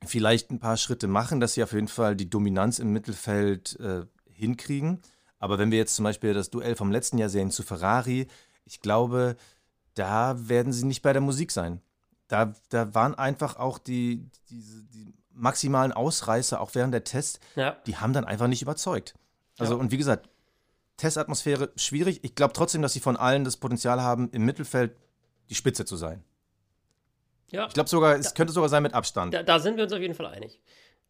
vielleicht ein paar Schritte machen, dass sie auf jeden Fall die Dominanz im Mittelfeld äh, hinkriegen. Aber wenn wir jetzt zum Beispiel das Duell vom letzten Jahr sehen zu Ferrari, ich glaube, da werden sie nicht bei der Musik sein. Da, da waren einfach auch die, diese, die maximalen Ausreißer, auch während der Tests, ja. die haben dann einfach nicht überzeugt. Also, ja. und wie gesagt, Testatmosphäre schwierig. Ich glaube trotzdem, dass sie von allen das Potenzial haben, im Mittelfeld die Spitze zu sein. Ja. Ich glaube sogar, es da, könnte sogar sein mit Abstand. Da, da, sind wir uns auf jeden Fall einig.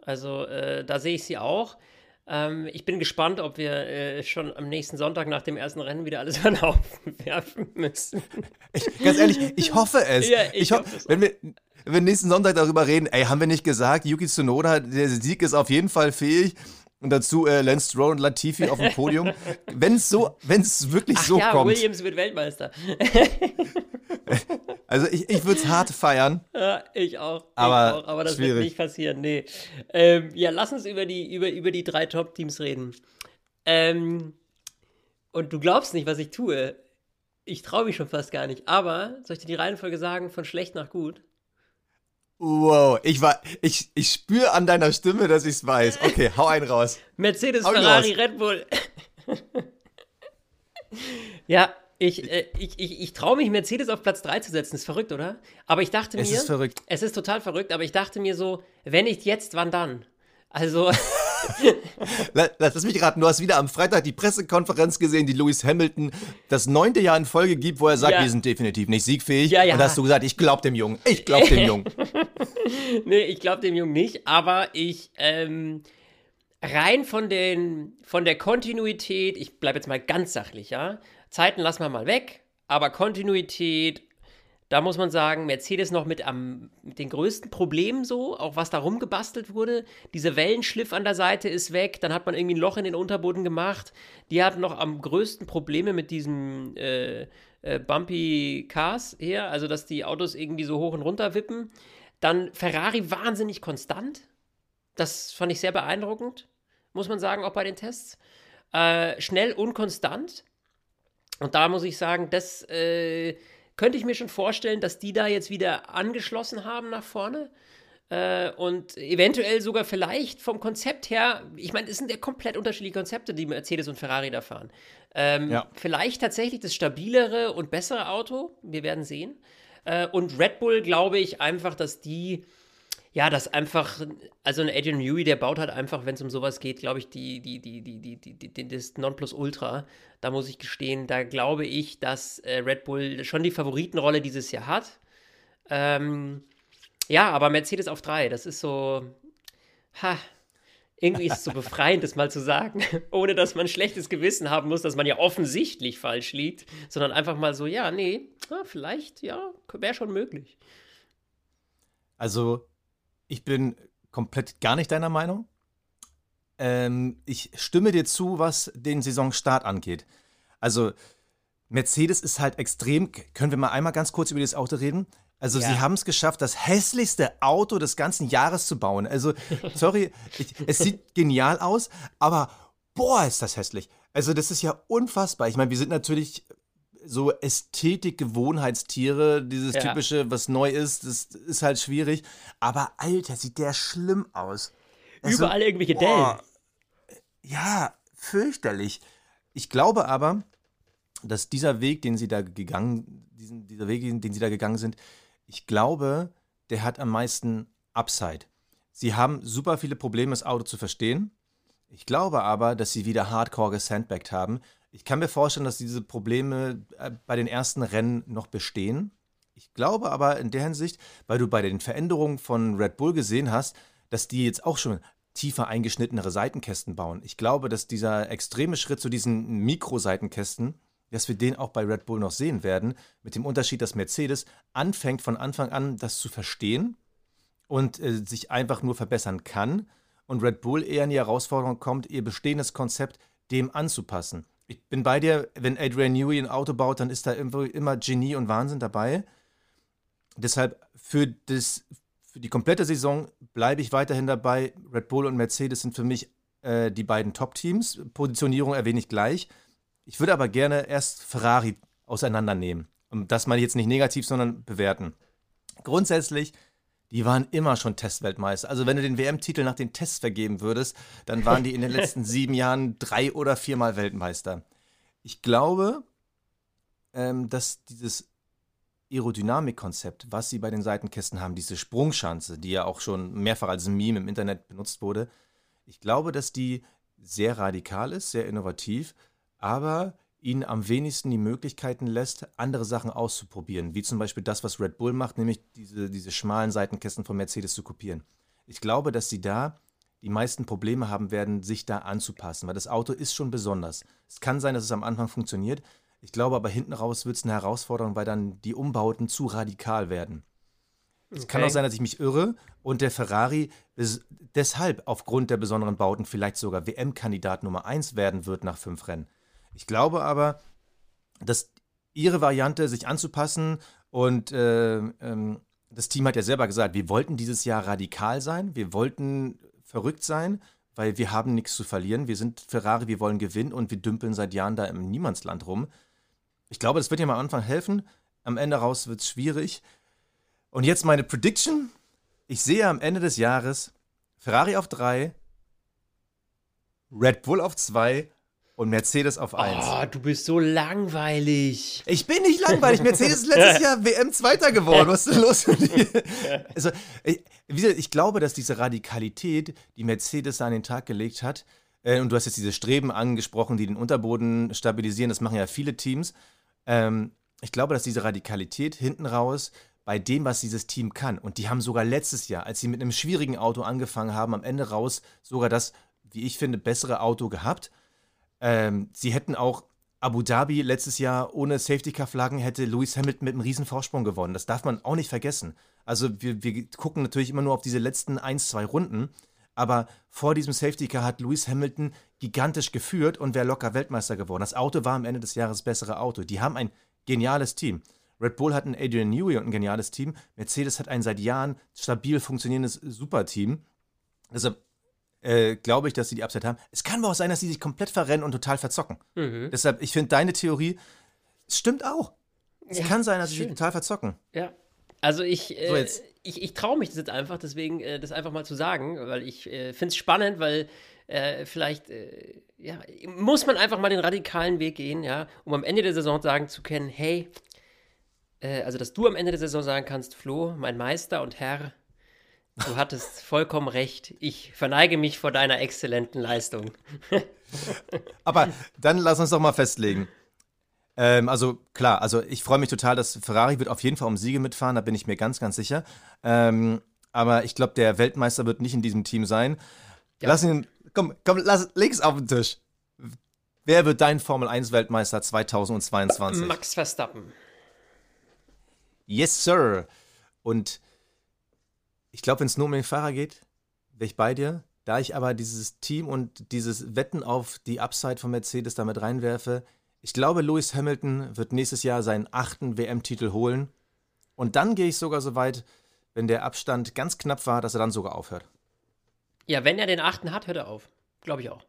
Also äh, da sehe ich sie auch. Ähm, ich bin gespannt, ob wir äh, schon am nächsten Sonntag nach dem ersten Rennen wieder alles <laughs> an den Haufen werfen müssen. Ich, ganz ehrlich, ich hoffe es. Ja, ich, ich hoffe ho wenn wir, wenn wir nächsten Sonntag darüber reden, ey, haben wir nicht gesagt, Yuki Tsunoda, der Sieg ist auf jeden Fall fähig. Und dazu äh, Lance Stroll und Latifi auf dem Podium. wenn es so, wenn es wirklich Ach so ja, kommt. Williams wird Weltmeister. <laughs> Also ich, ich würde es hart feiern. Ja, ich auch. Aber, ich auch, aber das schwierig. wird nicht passieren. Nee. Ähm, ja, lass uns über die, über, über die drei Top-Teams reden. Ähm, Und du glaubst nicht, was ich tue. Ich traue mich schon fast gar nicht. Aber, soll ich dir die Reihenfolge sagen, von schlecht nach gut? Wow, ich war, ich, ich spüre an deiner Stimme, dass ich es weiß. Okay, hau einen raus. Mercedes, hau Ferrari, raus. Red Bull. ja, ich, äh, ich, ich, ich traue mich, Mercedes auf Platz 3 zu setzen. Ist verrückt, oder? Aber ich dachte mir. Es ist verrückt. Es ist total verrückt, aber ich dachte mir so, wenn nicht jetzt, wann dann? Also. <laughs> Lass mich raten, du hast wieder am Freitag die Pressekonferenz gesehen, die Lewis Hamilton das neunte Jahr in Folge gibt, wo er sagt, ja. wir sind definitiv nicht siegfähig. Ja, ja. Und hast du gesagt, ich glaub dem Jungen. Ich glaub dem Jungen. <laughs> nee, ich glaub dem Jungen nicht, aber ich, ähm, rein von, den, von der Kontinuität, ich bleibe jetzt mal ganz sachlich, ja. Zeiten lassen wir mal weg, aber Kontinuität da muss man sagen, Mercedes noch mit, am, mit den größten Problemen so, auch was da rumgebastelt wurde. Dieser Wellenschliff an der Seite ist weg, dann hat man irgendwie ein Loch in den Unterboden gemacht. Die hatten noch am größten Probleme mit diesem äh, äh, Bumpy Cars her, also dass die Autos irgendwie so hoch und runter wippen. Dann Ferrari wahnsinnig konstant. Das fand ich sehr beeindruckend, muss man sagen, auch bei den Tests. Äh, schnell und konstant. Und da muss ich sagen, das äh, könnte ich mir schon vorstellen, dass die da jetzt wieder angeschlossen haben nach vorne. Äh, und eventuell sogar vielleicht vom Konzept her, ich meine, es sind ja komplett unterschiedliche Konzepte, die Mercedes und Ferrari da fahren. Ähm, ja. Vielleicht tatsächlich das stabilere und bessere Auto. Wir werden sehen. Äh, und Red Bull glaube ich einfach, dass die ja, das einfach, also ein Adrian Newey, der baut halt einfach, wenn es um sowas geht, glaube ich, die, die, die, die, die, die, die, das Nonplusultra. Da muss ich gestehen, da glaube ich, dass äh, Red Bull schon die Favoritenrolle dieses Jahr hat. Ähm, ja, aber Mercedes auf drei, das ist so, ha, irgendwie ist es so <laughs> befreiend, das mal zu sagen, <laughs> ohne dass man ein schlechtes Gewissen haben muss, dass man ja offensichtlich falsch liegt, sondern einfach mal so, ja, nee, ja, vielleicht, ja, wäre schon möglich. Also, ich bin komplett gar nicht deiner Meinung. Ähm, ich stimme dir zu, was den Saisonstart angeht. Also, Mercedes ist halt extrem. Können wir mal einmal ganz kurz über das Auto reden? Also, ja. sie haben es geschafft, das hässlichste Auto des ganzen Jahres zu bauen. Also, <laughs> sorry, ich, es sieht genial aus, aber boah, ist das hässlich. Also, das ist ja unfassbar. Ich meine, wir sind natürlich so Ästhetik-Gewohnheitstiere, dieses ja. typische, was neu ist, das ist halt schwierig. Aber Alter, sieht der schlimm aus. Also, Überall irgendwelche Dellen. Ja, fürchterlich. Ich glaube aber, dass dieser Weg, den sie da gegangen, diesen, dieser Weg, den sie da gegangen sind, ich glaube, der hat am meisten Upside. Sie haben super viele Probleme, das Auto zu verstehen. Ich glaube aber, dass sie wieder hardcore gesandbagged haben. Ich kann mir vorstellen, dass diese Probleme äh, bei den ersten Rennen noch bestehen. Ich glaube aber in der Hinsicht, weil du bei den Veränderungen von Red Bull gesehen hast, dass die jetzt auch schon tiefer eingeschnittenere Seitenkästen bauen. Ich glaube, dass dieser extreme Schritt zu diesen Mikroseitenkästen, dass wir den auch bei Red Bull noch sehen werden, mit dem Unterschied, dass Mercedes anfängt von Anfang an das zu verstehen und äh, sich einfach nur verbessern kann und Red Bull eher in die Herausforderung kommt, ihr bestehendes Konzept dem anzupassen ich bin bei dir, wenn Adrian Newey ein Auto baut, dann ist da immer Genie und Wahnsinn dabei. Deshalb für, das, für die komplette Saison bleibe ich weiterhin dabei. Red Bull und Mercedes sind für mich äh, die beiden Top-Teams. Positionierung erwähne ich gleich. Ich würde aber gerne erst Ferrari auseinandernehmen. Und das meine ich jetzt nicht negativ, sondern bewerten. Grundsätzlich die waren immer schon Testweltmeister. Also wenn du den WM-Titel nach den Tests vergeben würdest, dann waren die in den <laughs> letzten sieben Jahren drei oder viermal Weltmeister. Ich glaube, ähm, dass dieses Aerodynamik-Konzept, was sie bei den Seitenkästen haben, diese Sprungschanze, die ja auch schon mehrfach als Meme im Internet benutzt wurde, ich glaube, dass die sehr radikal ist, sehr innovativ, aber ihnen am wenigsten die Möglichkeiten lässt, andere Sachen auszuprobieren, wie zum Beispiel das, was Red Bull macht, nämlich diese, diese schmalen Seitenkästen von Mercedes zu kopieren. Ich glaube, dass sie da die meisten Probleme haben werden, sich da anzupassen, weil das Auto ist schon besonders. Es kann sein, dass es am Anfang funktioniert. Ich glaube aber hinten raus wird es eine Herausforderung, weil dann die Umbauten zu radikal werden. Es okay. kann auch sein, dass ich mich irre und der Ferrari deshalb aufgrund der besonderen Bauten vielleicht sogar WM-Kandidat Nummer 1 werden wird nach fünf Rennen. Ich glaube aber, dass ihre Variante, sich anzupassen und äh, ähm, das Team hat ja selber gesagt, wir wollten dieses Jahr radikal sein, wir wollten verrückt sein, weil wir haben nichts zu verlieren. Wir sind Ferrari, wir wollen gewinnen und wir dümpeln seit Jahren da im Niemandsland rum. Ich glaube, das wird dir am Anfang helfen. Am Ende raus wird es schwierig. Und jetzt meine Prediction. Ich sehe am Ende des Jahres Ferrari auf 3, Red Bull auf 2 und Mercedes auf 1. Oh, du bist so langweilig. Ich bin nicht langweilig. Mercedes ist letztes Jahr <laughs> WM-Zweiter geworden. Was ist denn los mit dir? <laughs> Also, ich, ich, glaube, dass diese Radikalität, die Mercedes da an den Tag gelegt hat, äh, und du hast jetzt diese Streben angesprochen, die den Unterboden stabilisieren, das machen ja viele Teams. Ähm, ich glaube, dass diese Radikalität hinten raus bei dem, was dieses Team kann, und die haben sogar letztes Jahr, als sie mit einem schwierigen Auto angefangen haben, am Ende raus sogar das, wie ich finde, bessere Auto gehabt ähm, sie hätten auch Abu Dhabi letztes Jahr ohne Safety-Car-Flaggen hätte Lewis Hamilton mit einem riesen Vorsprung gewonnen. Das darf man auch nicht vergessen. Also wir, wir gucken natürlich immer nur auf diese letzten ein, zwei Runden. Aber vor diesem Safety-Car hat Lewis Hamilton gigantisch geführt und wäre locker Weltmeister geworden. Das Auto war am Ende des Jahres das bessere Auto. Die haben ein geniales Team. Red Bull hat einen Adrian Newey und ein geniales Team. Mercedes hat ein seit Jahren stabil funktionierendes Superteam. Also äh, glaube ich, dass sie die Upside haben. Es kann aber auch sein, dass sie sich komplett verrennen und total verzocken. Mhm. Deshalb, ich finde deine Theorie, es stimmt auch. Es ja, kann sein, dass sie sich total verzocken. Ja. Also ich, äh, ich, ich traue mich das jetzt einfach, deswegen äh, das einfach mal zu sagen, weil ich äh, finde es spannend, weil äh, vielleicht ja, muss man einfach mal den radikalen Weg gehen, ja, um am Ende der Saison sagen zu können, hey, also dass du am Ende der Saison sagen kannst, Flo, mein Meister und Herr, Du hattest vollkommen recht. Ich verneige mich vor deiner exzellenten Leistung. <laughs> Aber dann lass uns doch mal festlegen. Ähm, also klar, also ich freue mich total, dass Ferrari wird auf jeden Fall um Siege mitfahren, da bin ich mir ganz, ganz sicher. Ähm, aber ich glaube, der Weltmeister wird nicht in diesem Team sein. Ja. Lass ihn, komm, komm, lass, leg's auf den Tisch. Wer wird dein Formel 1 Weltmeister 2022? Max Verstappen. Yes, Sir. Und ich glaube, wenn es nur um den Fahrer geht, wäre ich bei dir. Da ich aber dieses Team und dieses Wetten auf die Upside von Mercedes damit reinwerfe, ich glaube, Lewis Hamilton wird nächstes Jahr seinen achten WM-Titel holen. Und dann gehe ich sogar so weit, wenn der Abstand ganz knapp war, dass er dann sogar aufhört. Ja, wenn er den achten hat, hört er auf. Glaube ich auch.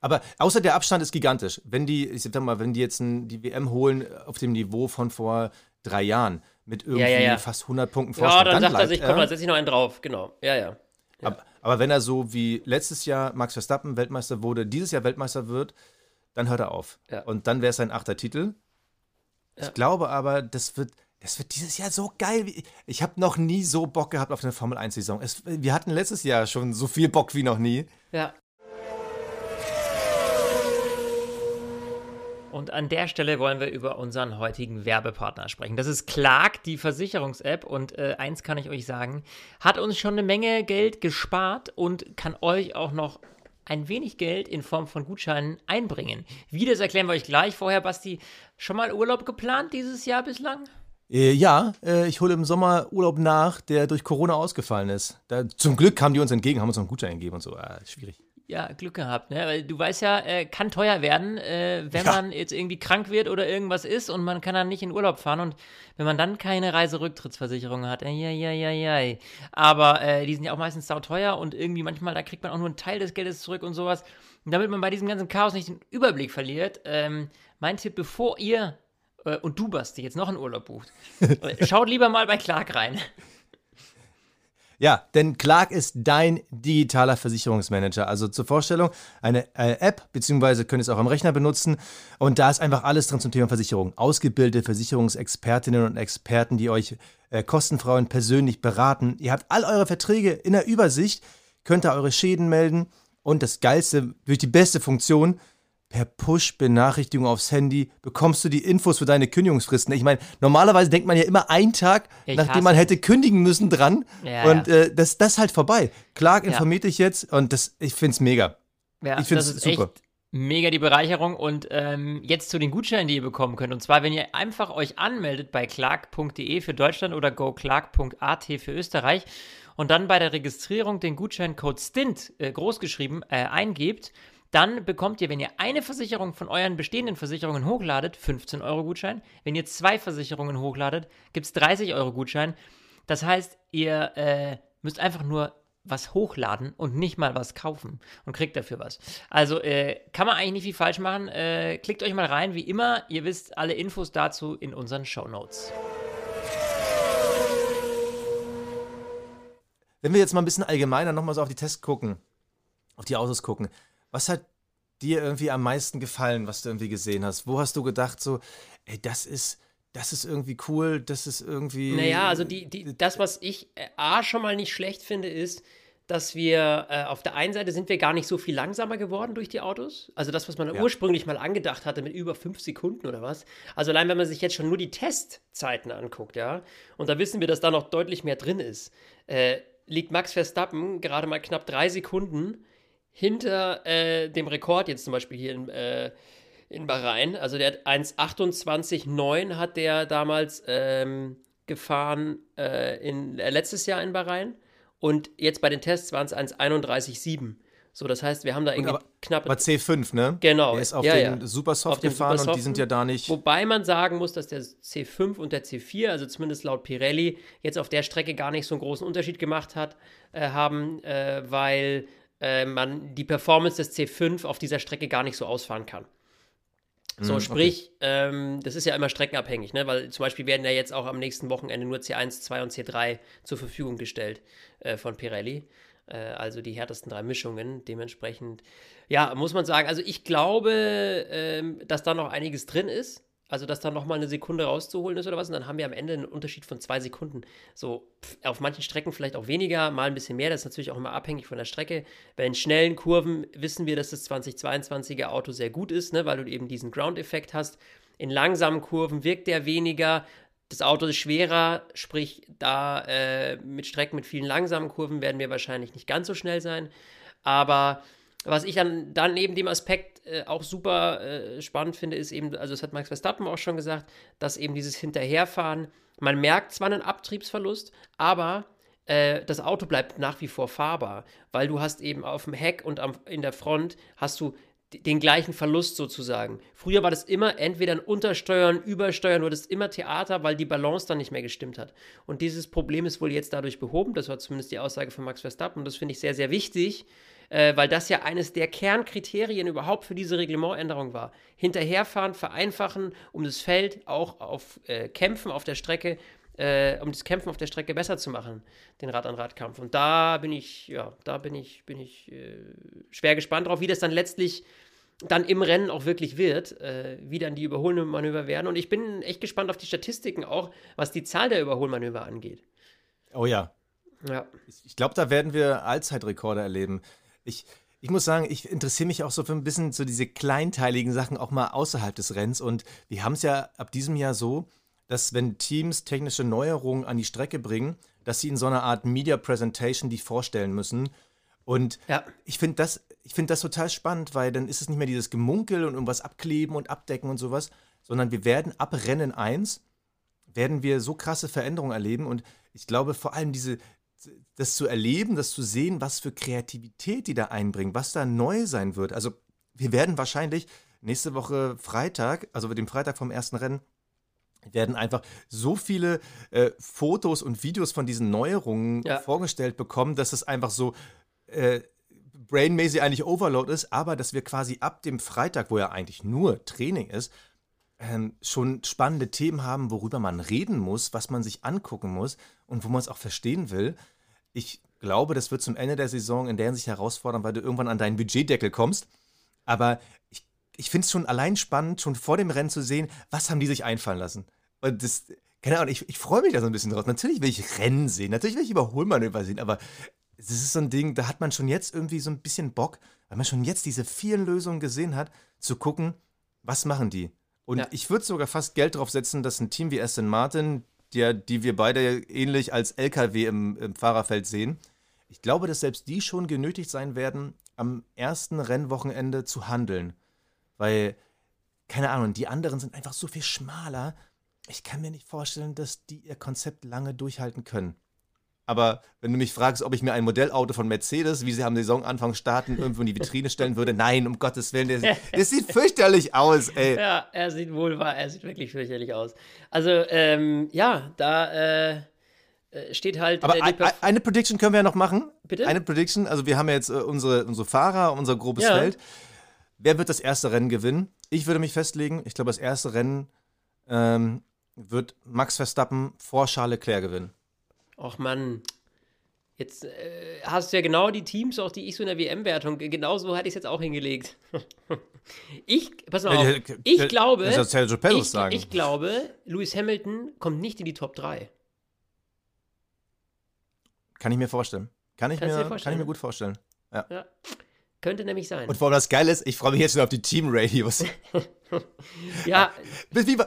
Aber außer der Abstand ist gigantisch. Wenn die, ich sag mal, wenn die jetzt die WM holen auf dem Niveau von vor drei Jahren, mit irgendwie ja, ja, fast 100 Punkten Vorsprung. Ja, dann, dann sagt er sich, komm, dann setze ich noch einen drauf, genau. Ja, ja. Aber, aber, wenn er so wie letztes Jahr Max Verstappen Weltmeister wurde, dieses Jahr Weltmeister wird, dann hört er auf. Und dann wäre es sein achter Titel. Ich glaube aber, das wird, das wird dieses Jahr so geil. Ich habe noch nie so Bock gehabt auf eine Formel 1-Saison. Wir hatten letztes Jahr schon so viel Bock wie noch nie. Ja. Und an der Stelle wollen wir über unseren heutigen Werbepartner sprechen. Das ist Clark, die Versicherungs-App. Und äh, eins kann ich euch sagen, hat uns schon eine Menge Geld gespart und kann euch auch noch ein wenig Geld in Form von Gutscheinen einbringen. Wie das erklären wir euch gleich. Vorher, Basti, schon mal Urlaub geplant dieses Jahr bislang? Äh, ja, äh, ich hole im Sommer Urlaub nach, der durch Corona ausgefallen ist. Da, zum Glück kamen die uns entgegen, haben uns noch einen Gutschein gegeben und so. Äh, schwierig ja, Glück gehabt, ne? Weil du weißt ja, äh, kann teuer werden, äh, wenn ja. man jetzt irgendwie krank wird oder irgendwas ist und man kann dann nicht in Urlaub fahren und wenn man dann keine Reiserücktrittsversicherung hat, äh, ja, ja, ja, ja. Aber äh, die sind ja auch meistens sauteuer und irgendwie manchmal, da kriegt man auch nur einen Teil des Geldes zurück und sowas. Und damit man bei diesem ganzen Chaos nicht den Überblick verliert, ähm, mein Tipp, bevor ihr äh, und du, Basti, jetzt noch einen Urlaub bucht, <laughs> äh, schaut lieber mal bei Clark rein. Ja, denn Clark ist dein digitaler Versicherungsmanager. Also zur Vorstellung, eine äh, App, beziehungsweise könnt ihr es auch am Rechner benutzen. Und da ist einfach alles drin zum Thema Versicherung. Ausgebildete Versicherungsexpertinnen und Experten, die euch äh, kostenfrei und persönlich beraten. Ihr habt all eure Verträge in der Übersicht, könnt ihr eure Schäden melden. Und das Geilste, durch die beste Funktion, per Push-Benachrichtigung aufs Handy bekommst du die Infos für deine Kündigungsfristen. Ich meine, normalerweise denkt man ja immer einen Tag, ich nachdem man hätte kündigen müssen, dran. Ja, und äh, das, das ist halt vorbei. Clark informiert ja. dich jetzt und das, ich finde es mega. Ja, ich finde es super. Mega die Bereicherung und ähm, jetzt zu den Gutscheinen, die ihr bekommen könnt. Und zwar, wenn ihr einfach euch anmeldet bei clark.de für Deutschland oder goclark.at für Österreich und dann bei der Registrierung den Gutscheincode STINT äh, großgeschrieben äh, eingebt, dann bekommt ihr, wenn ihr eine Versicherung von euren bestehenden Versicherungen hochladet, 15 Euro Gutschein. Wenn ihr zwei Versicherungen hochladet, gibt es 30 Euro Gutschein. Das heißt, ihr äh, müsst einfach nur was hochladen und nicht mal was kaufen und kriegt dafür was. Also äh, kann man eigentlich nicht viel falsch machen. Äh, klickt euch mal rein, wie immer. Ihr wisst alle Infos dazu in unseren Show Notes. Wenn wir jetzt mal ein bisschen allgemeiner nochmal so auf die Tests gucken, auf die Autos gucken, was hat dir irgendwie am meisten gefallen, was du irgendwie gesehen hast? Wo hast du gedacht, so, ey, das ist, das ist irgendwie cool, das ist irgendwie. Naja, also die, die, das, was ich äh, A schon mal nicht schlecht finde, ist, dass wir äh, auf der einen Seite sind wir gar nicht so viel langsamer geworden durch die Autos. Also das, was man ja. ursprünglich mal angedacht hatte mit über fünf Sekunden oder was. Also allein wenn man sich jetzt schon nur die Testzeiten anguckt, ja, und da wissen wir, dass da noch deutlich mehr drin ist, äh, liegt Max Verstappen gerade mal knapp drei Sekunden hinter äh, dem Rekord jetzt zum Beispiel hier in, äh, in Bahrain. Also der hat 1,28,9 hat der damals ähm, gefahren äh, in, äh, letztes Jahr in Bahrain. Und jetzt bei den Tests waren es 1,31,7. So, das heißt, wir haben da irgendwie aber, knapp. Aber C5, ne? Genau. Der ist auf ja, den ja. Supersoft gefahren und die sind ja da nicht. Wobei man sagen muss, dass der C5 und der C4, also zumindest laut Pirelli, jetzt auf der Strecke gar nicht so einen großen Unterschied gemacht hat, äh, haben, äh, weil äh, man die Performance des C5 auf dieser Strecke gar nicht so ausfahren kann. So, hm, sprich, okay. ähm, das ist ja immer streckenabhängig, ne? weil zum Beispiel werden ja jetzt auch am nächsten Wochenende nur C1, 2 und C3 zur Verfügung gestellt äh, von Pirelli. Äh, also die härtesten drei Mischungen. Dementsprechend, ja, muss man sagen, also ich glaube, ähm, dass da noch einiges drin ist. Also, dass da nochmal eine Sekunde rauszuholen ist oder was. Und dann haben wir am Ende einen Unterschied von zwei Sekunden. So, pff, auf manchen Strecken vielleicht auch weniger, mal ein bisschen mehr. Das ist natürlich auch immer abhängig von der Strecke. Bei den schnellen Kurven wissen wir, dass das 2022er Auto sehr gut ist, ne, weil du eben diesen Ground-Effekt hast. In langsamen Kurven wirkt der weniger. Das Auto ist schwerer, sprich, da äh, mit Strecken mit vielen langsamen Kurven werden wir wahrscheinlich nicht ganz so schnell sein. Aber was ich dann, dann neben dem Aspekt äh, auch super äh, spannend finde, ist eben, also das hat Max Verstappen auch schon gesagt, dass eben dieses Hinterherfahren, man merkt zwar einen Abtriebsverlust, aber äh, das Auto bleibt nach wie vor fahrbar, weil du hast eben auf dem Heck und am, in der Front hast du den gleichen Verlust sozusagen. Früher war das immer entweder ein Untersteuern, Übersteuern oder das immer Theater, weil die Balance dann nicht mehr gestimmt hat. Und dieses Problem ist wohl jetzt dadurch behoben. Das war zumindest die Aussage von Max Verstappen. Und das finde ich sehr, sehr wichtig, äh, weil das ja eines der Kernkriterien überhaupt für diese Reglementänderung war. Hinterherfahren, vereinfachen, um das Feld auch auf äh, Kämpfen auf der Strecke, äh, um das Kämpfen auf der Strecke besser zu machen, den Rad-an-Rad-Kampf. Und da bin ich, ja, da bin ich, bin ich äh, schwer gespannt drauf, wie das dann letztlich dann im Rennen auch wirklich wird, äh, wie dann die Überholmanöver werden. Und ich bin echt gespannt auf die Statistiken auch, was die Zahl der Überholmanöver angeht. Oh ja. Ja. Ich, ich glaube, da werden wir Allzeitrekorde erleben. Ich, ich muss sagen, ich interessiere mich auch so für ein bisschen so diese kleinteiligen Sachen auch mal außerhalb des Rennens. Und wir haben es ja ab diesem Jahr so, dass wenn Teams technische Neuerungen an die Strecke bringen, dass sie in so einer Art Media Presentation die vorstellen müssen. Und ja. ich finde das, find das total spannend, weil dann ist es nicht mehr dieses Gemunkel und irgendwas abkleben und abdecken und sowas, sondern wir werden ab Rennen 1 werden wir so krasse Veränderungen erleben. Und ich glaube vor allem diese, das zu erleben, das zu sehen, was für Kreativität die da einbringen, was da neu sein wird. Also wir werden wahrscheinlich nächste Woche Freitag, also mit dem Freitag vom ersten Rennen, werden einfach so viele äh, Fotos und Videos von diesen Neuerungen ja. vorgestellt bekommen, dass es einfach so äh, brainmäßig eigentlich Overload ist, aber dass wir quasi ab dem Freitag, wo ja eigentlich nur Training ist, ähm, schon spannende Themen haben, worüber man reden muss, was man sich angucken muss und wo man es auch verstehen will ich glaube, das wird zum Ende der Saison in der Hinsicht herausfordern, weil du irgendwann an deinen Budgetdeckel kommst. Aber ich, ich finde es schon allein spannend, schon vor dem Rennen zu sehen, was haben die sich einfallen lassen. Und das, keine Ahnung, ich, ich freue mich da so ein bisschen drauf. Natürlich will ich Rennen sehen, natürlich will ich Überholmanöver sehen, aber es ist so ein Ding, da hat man schon jetzt irgendwie so ein bisschen Bock, weil man schon jetzt diese vielen Lösungen gesehen hat, zu gucken, was machen die. Und ja. ich würde sogar fast Geld drauf setzen, dass ein Team wie Aston Martin, der, die wir beide ähnlich als LKW im, im Fahrerfeld sehen. Ich glaube, dass selbst die schon genötigt sein werden, am ersten Rennwochenende zu handeln. Weil, keine Ahnung, die anderen sind einfach so viel schmaler. Ich kann mir nicht vorstellen, dass die ihr Konzept lange durchhalten können. Aber wenn du mich fragst, ob ich mir ein Modellauto von Mercedes, wie sie am Saisonanfang starten, irgendwo in die Vitrine stellen würde, nein, um Gottes Willen, das, das sieht fürchterlich aus, ey. Ja, er sieht wohl wahr, er sieht wirklich fürchterlich aus. Also, ähm, ja, da, äh, äh, steht halt. Aber äh, ein, eine Prediction können wir ja noch machen. Bitte? Eine Prediction. Also wir haben ja jetzt äh, unsere, unsere Fahrer, unser grobes Ja. Feld. Wer wird das erste Rennen gewinnen? Ich würde mich festlegen. Ich glaube, das erste Rennen ähm, wird Max Verstappen vor Charles Leclerc gewinnen. Och Mann. Jetzt äh, hast du ja genau die Teams, auch die ich so in der WM-Wertung, genauso hatte ich es jetzt auch hingelegt. <laughs> ich, pass mal Ja, auf, ich ja, glaube, ich, ich glaube, Lewis Hamilton kommt nicht in die Top 3. Kann ich mir vorstellen. Kann ich, Kannst mir, kann ich mir gut vorstellen. Ja. Könnte nämlich sein. Und vor allem das Geile ist, ich freue mich jetzt schon auf die Team-Radios. <laughs> ja, Bis wie,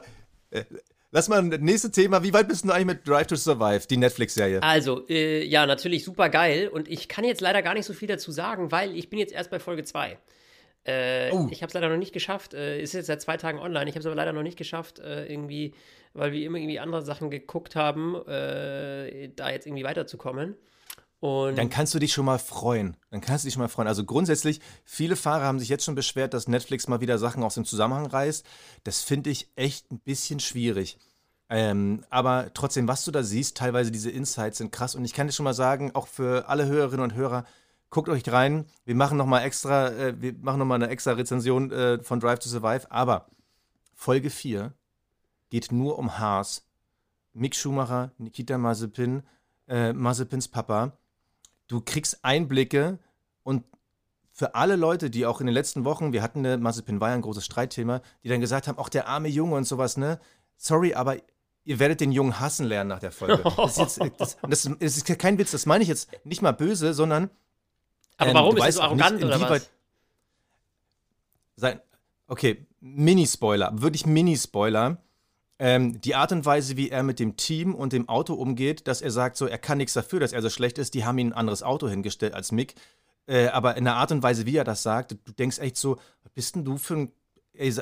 lass mal das nächste Thema. Wie weit bist du eigentlich mit Drive to Survive, die Netflix-Serie? also, äh, ja, natürlich super geil. Und ich kann jetzt leider gar nicht so viel dazu sagen, weil ich bin jetzt erst bei Folge 2. Äh, Oh. Ich habe es leider noch nicht geschafft. Äh, ist jetzt seit zwei Tagen online. Ich habe es aber leider noch nicht geschafft, äh, irgendwie, weil wir immer irgendwie andere Sachen geguckt haben, äh, da jetzt irgendwie weiterzukommen. Und Dann kannst du dich schon mal freuen. Dann kannst du dich schon mal freuen. Also grundsätzlich, viele Fahrer haben sich jetzt schon beschwert, dass Netflix mal wieder Sachen aus dem Zusammenhang reißt. Das finde ich echt ein bisschen schwierig. Ähm, aber trotzdem, was du da siehst, teilweise diese Insights sind krass. Und ich kann dir schon mal sagen, auch für alle Hörerinnen und Hörer, guckt euch rein. Wir machen noch mal extra, äh, wir machen noch mal eine extra Rezension äh, von Drive to Survive. Aber Folge 4 geht nur um Haas. Mick Schumacher, Nikita Mazepin, äh, Mazepins Papa. Du kriegst Einblicke und für alle Leute, die auch in den letzten Wochen, wir hatten eine, Mazepin war ja ein großes Streitthema, die dann gesagt haben, auch der arme Junge und sowas, ne? Sorry, aber ihr werdet den Jungen hassen lernen nach der Folge. <laughs> Das ist, jetzt, das, das, das ist kein Witz, das meine ich jetzt nicht mal böse, sondern aber ähm, warum ist weißt so auch nicht, arrogant oder was? sein. Okay, Mini-Spoiler, wirklich Mini-Spoiler. Ähm, die Art und Weise, wie er mit dem Team und dem Auto umgeht, dass er sagt, so, er kann nichts dafür, dass er so schlecht ist, die haben ihm ein anderes Auto hingestellt als Mick. Äh, aber in der Art und Weise, wie er das sagt, du denkst echt so, was bist denn du für ein. Ey,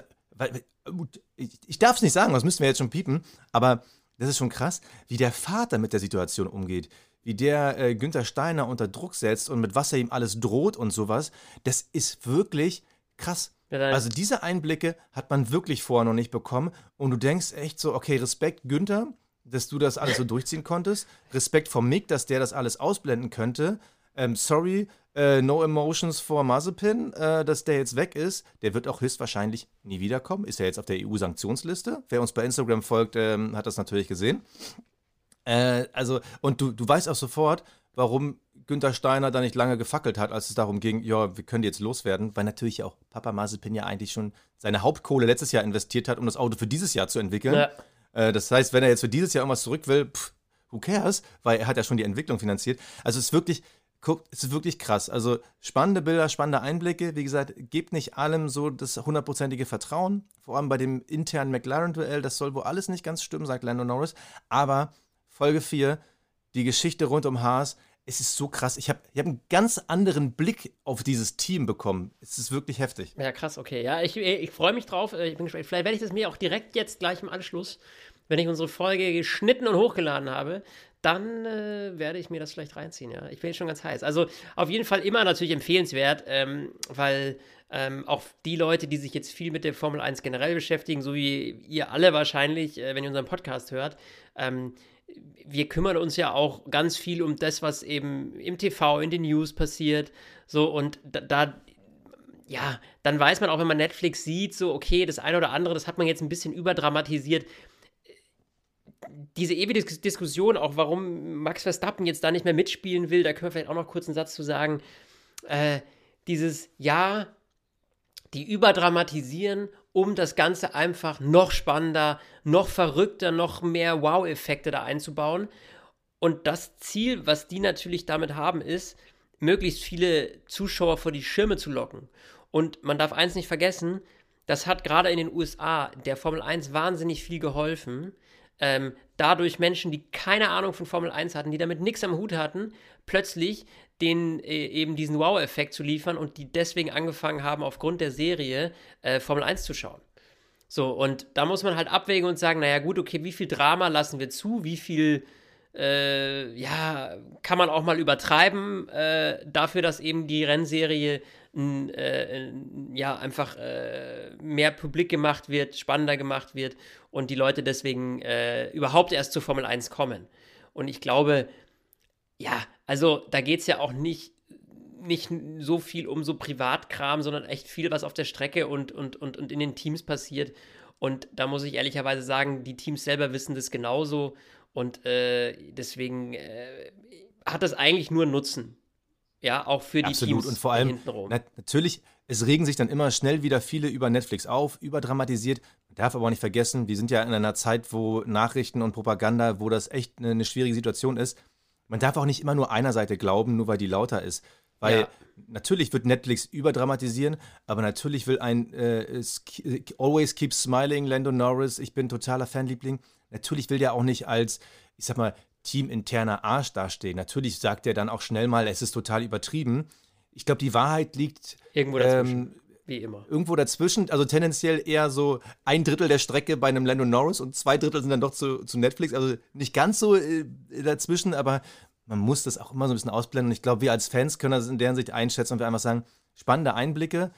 ich darf es nicht sagen, das müssten wir jetzt schon piepen, aber das ist schon krass, wie der Vater mit der Situation umgeht. Wie der äh, Günther Steiner unter Druck setzt und mit was er ihm alles droht und sowas. Das ist wirklich krass. Also diese Einblicke hat man wirklich vorher noch nicht bekommen. Und du denkst echt so, okay, Respekt Günther, dass du das alles so durchziehen konntest. Respekt vor Mick, dass der das alles ausblenden könnte. Ähm, sorry, äh, no emotions for Mazepin, äh, dass der jetzt weg ist. Der wird auch höchstwahrscheinlich nie wiederkommen. Ist ja jetzt auf der EU-Sanktionsliste. Wer uns bei Instagram folgt, ähm, hat das natürlich gesehen. Äh, also, und du, du weißt auch sofort, warum Günther Steiner da nicht lange gefackelt hat, als es darum ging, ja, wir können die jetzt loswerden, weil natürlich auch Papa Mazepin ja eigentlich schon seine Hauptkohle letztes Jahr investiert hat, um das Auto für dieses Jahr zu entwickeln. Ja. Äh, das heißt, wenn er jetzt für dieses Jahr irgendwas zurück will, pff, who cares, weil er hat ja schon die Entwicklung finanziert. Also es ist wirklich, guckt, es ist wirklich krass. Also spannende Bilder, spannende Einblicke. Wie gesagt, gebt nicht allem so das hundertprozentige Vertrauen, vor allem bei dem internen McLaren-Duell, das soll wohl alles nicht ganz stimmen, sagt Lando Norris. Aber Folge 4, die Geschichte rund um Haas, es ist so krass. Ich habe ich hab einen ganz anderen Blick auf dieses Team bekommen. Es ist wirklich heftig. Ja, krass, okay. Ja, ich, ich freue mich drauf. Äh, Ich bin gespannt. Vielleicht werde ich das mir auch direkt jetzt gleich im Anschluss, wenn ich unsere Folge geschnitten und hochgeladen habe, dann äh, werde ich mir das vielleicht reinziehen, ja. Ich bin schon ganz heiß. Also auf jeden Fall immer natürlich empfehlenswert, ähm, weil ähm, auch die Leute, die sich jetzt viel mit der Formel 1 generell beschäftigen, so wie ihr alle wahrscheinlich, äh, wenn ihr unseren Podcast hört, ähm, wir kümmern uns ja auch ganz viel um das, was eben im TV, in den News passiert. So, und da, da ja, dann weiß man auch, wenn man Netflix sieht, so, okay, das eine oder andere, das hat man jetzt ein bisschen überdramatisiert. Diese ewige Dis Diskussion, auch warum Max Verstappen jetzt da nicht mehr mitspielen will, da können wir vielleicht auch noch kurz einen Satz zu sagen. Äh, dieses, ja, die überdramatisieren, um das Ganze einfach noch spannender, noch verrückter, noch mehr Wow-Effekte da einzubauen. Und das Ziel, was die natürlich damit haben, ist, möglichst viele Zuschauer vor die Schirme zu locken. Und man darf eins nicht vergessen, das hat gerade in den USA der Formel 1 wahnsinnig viel geholfen. Ähm, dadurch Menschen, die keine Ahnung von Formel 1 hatten, die damit nichts am Hut hatten, plötzlich den äh, eben diesen Wow-Effekt zu liefern und die deswegen angefangen haben, aufgrund der Serie äh, Formel 1 zu schauen. So, und da muss man halt abwägen und sagen, naja gut, okay, wie viel Drama lassen wir zu, wie viel, äh, ja, kann man auch mal übertreiben, äh, dafür, dass eben die Rennserie n, äh, n, ja, einfach äh, mehr publik gemacht wird, spannender gemacht wird und die Leute deswegen überhaupt erst zur Formel 1 kommen. Und ich glaube, ja, also da geht es ja auch nicht, nicht so viel um so Privatkram, sondern echt viel, was auf der Strecke und, und, und, und in den Teams passiert. Und da muss ich ehrlicherweise sagen, die Teams selber wissen das genauso. Und äh, deswegen äh, hat das eigentlich nur Nutzen. Ja, auch für die Absolut. Teams und vor allem, hintenrum. na, natürlich, es regen sich dann immer schnell wieder viele über Netflix auf, überdramatisiert. Man darf aber auch nicht vergessen, wir sind ja in einer Zeit, wo Nachrichten und Propaganda, wo das echt eine, eine schwierige Situation ist. Man darf auch nicht immer nur einer Seite glauben, nur weil die lauter ist. Weil Ja. natürlich wird Netflix überdramatisieren, aber natürlich will ein äh, Always Keep Smiling, Lando Norris, ich bin totaler Fanliebling. Natürlich will der auch nicht als, ich sag mal, teaminterner Arsch dastehen. Natürlich sagt er dann auch schnell mal, es ist total übertrieben. Ich glaube, die Wahrheit liegt Irgendwo dazwischen, ähm, wie immer. irgendwo dazwischen, also tendenziell eher so ein Drittel der Strecke bei einem Lando Norris und zwei Drittel sind dann doch zu, zu Netflix. Also nicht ganz so äh, dazwischen, aber man muss das auch immer so ein bisschen ausblenden. Und ich glaube, wir als Fans können das in deren Sicht einschätzen und wir einfach sagen, spannende Einblicke,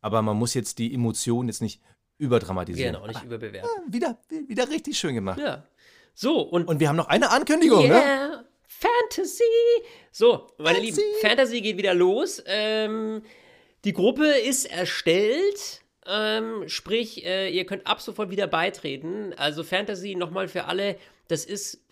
aber man muss jetzt die Emotionen jetzt nicht überdramatisieren. Genau, nicht überbewerten. Wieder, wieder richtig schön gemacht. Ja. So, und Und wir haben noch eine Ankündigung, ne? Yeah, Fantasy. So, meine Fantasy. Lieben, Fantasy geht wieder los. Ähm, die Gruppe ist erstellt. Ähm, sprich, äh, ihr könnt ab sofort wieder beitreten. Also Fantasy nochmal für alle, das ist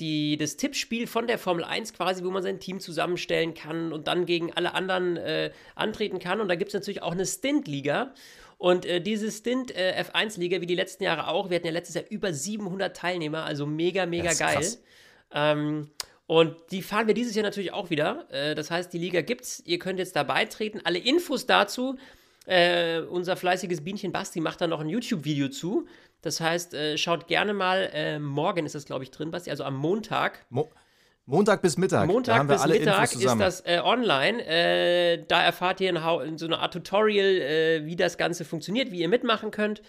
die, das Tippspiel von der Formel 1 quasi, wo man sein Team zusammenstellen kann und dann gegen alle anderen äh, antreten kann. Und da gibt es natürlich auch eine Stint-Liga. Und äh, diese Stint äh, F1-Liga, wie die letzten Jahre auch, wir hatten ja letztes Jahr über 700 Teilnehmer, also mega, mega geil. Ähm, und die fahren wir dieses Jahr natürlich auch wieder. Äh, das heißt, die Liga gibt's. Ihr könnt jetzt da beitreten. Alle Infos dazu. Äh, unser fleißiges Bienchen Basti macht da noch ein YouTube-Video zu. Das heißt, äh, schaut gerne mal. Äh, morgen ist das, glaube ich, drin, Basti. Also am Montag. Mo Montag bis Mittag. Montag haben wir bis alle Mittag ist das äh, online. Äh, da erfahrt ihr in, in so einer Art Tutorial, äh, wie das Ganze funktioniert, wie ihr mitmachen könnt.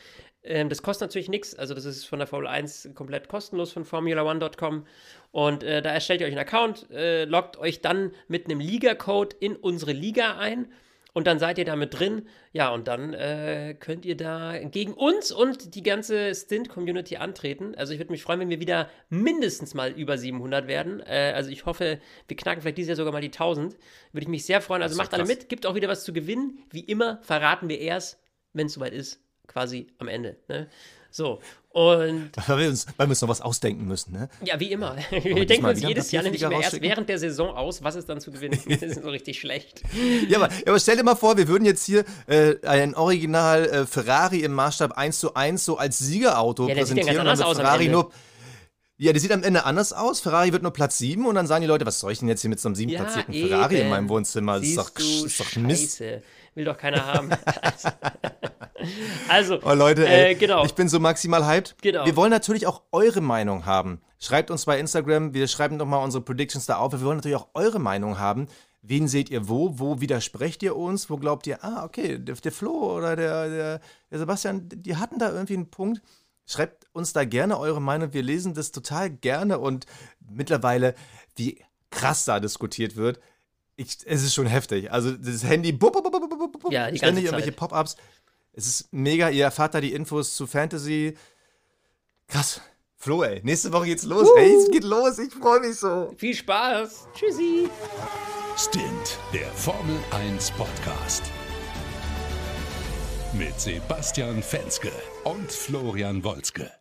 Ähm, das kostet natürlich nichts. Also, das ist von der Formel 1 komplett kostenlos von Formula1.com. Und äh, da erstellt ihr euch einen Account, äh, loggt euch dann mit einem Liga-Code in unsere Liga ein. Und dann seid ihr da mit drin. Ja, und dann äh, könnt ihr da gegen uns und die ganze Stint-Community antreten. Also ich würde mich freuen, wenn wir wieder mindestens mal über 700 werden. Äh, also ich hoffe, wir knacken vielleicht dieses Jahr sogar mal die 1000. Würde ich mich sehr freuen. Also macht alle mit, gibt auch wieder was zu gewinnen. Wie immer verraten wir erst, wenn es soweit ist, quasi am Ende. Ne? So, und Weil wir, uns, weil wir uns noch was ausdenken müssen, ne? ja, wie immer. Wir diesmal denken uns jedes Jahr nämlich erst während der Saison aus, was es dann zu gewinnen gibt. Das ist so richtig schlecht. <laughs> Ja aber, ja, aber stell dir mal vor, wir würden jetzt hier äh, ein Original äh, Ferrari im Maßstab 1 zu 1 so als Siegerauto Ja, der sieht ja präsentieren. ganz anders Ferrari nur. Ja, der sieht am Ende anders aus. Ferrari wird nur Platz 7 und dann sagen die Leute, was soll ich denn jetzt hier mit so einem sieben Ja, platzierten Ferrari in meinem Wohnzimmer? Das ist doch, ist doch Mist. Scheiße. Will doch keiner haben. also, <laughs> Oh Leute, ey, Äh, genau. ich bin so maximal hyped. Genau. Wir wollen natürlich auch eure Meinung haben. Schreibt uns bei Instagram, wir schreiben doch mal unsere Predictions da auf. Wir wollen natürlich auch eure Meinung haben. Wen seht ihr wo? Wo widersprecht ihr uns? Wo glaubt ihr, ah, okay, der, der Flo oder der, der, der Sebastian, die hatten da irgendwie einen Punkt. Schreibt uns da gerne eure Meinung. Wir lesen das total gerne und mittlerweile, wie krass da diskutiert wird. Ich, es ist schon heftig. Also das Handy, bup, bup, bup, Ja, die ständig irgendwelche. Pop-ups. Es ist mega. Ihr erfahrt da die Infos zu Fantasy. Krass. Flo, ey, nächste Woche geht's los. Ey, es geht los. Ich freue mich so. viel Spaß. Tschüssi. Stint, der Formel 1 Podcast. Mit Sebastian Fenske und Florian Wolzke.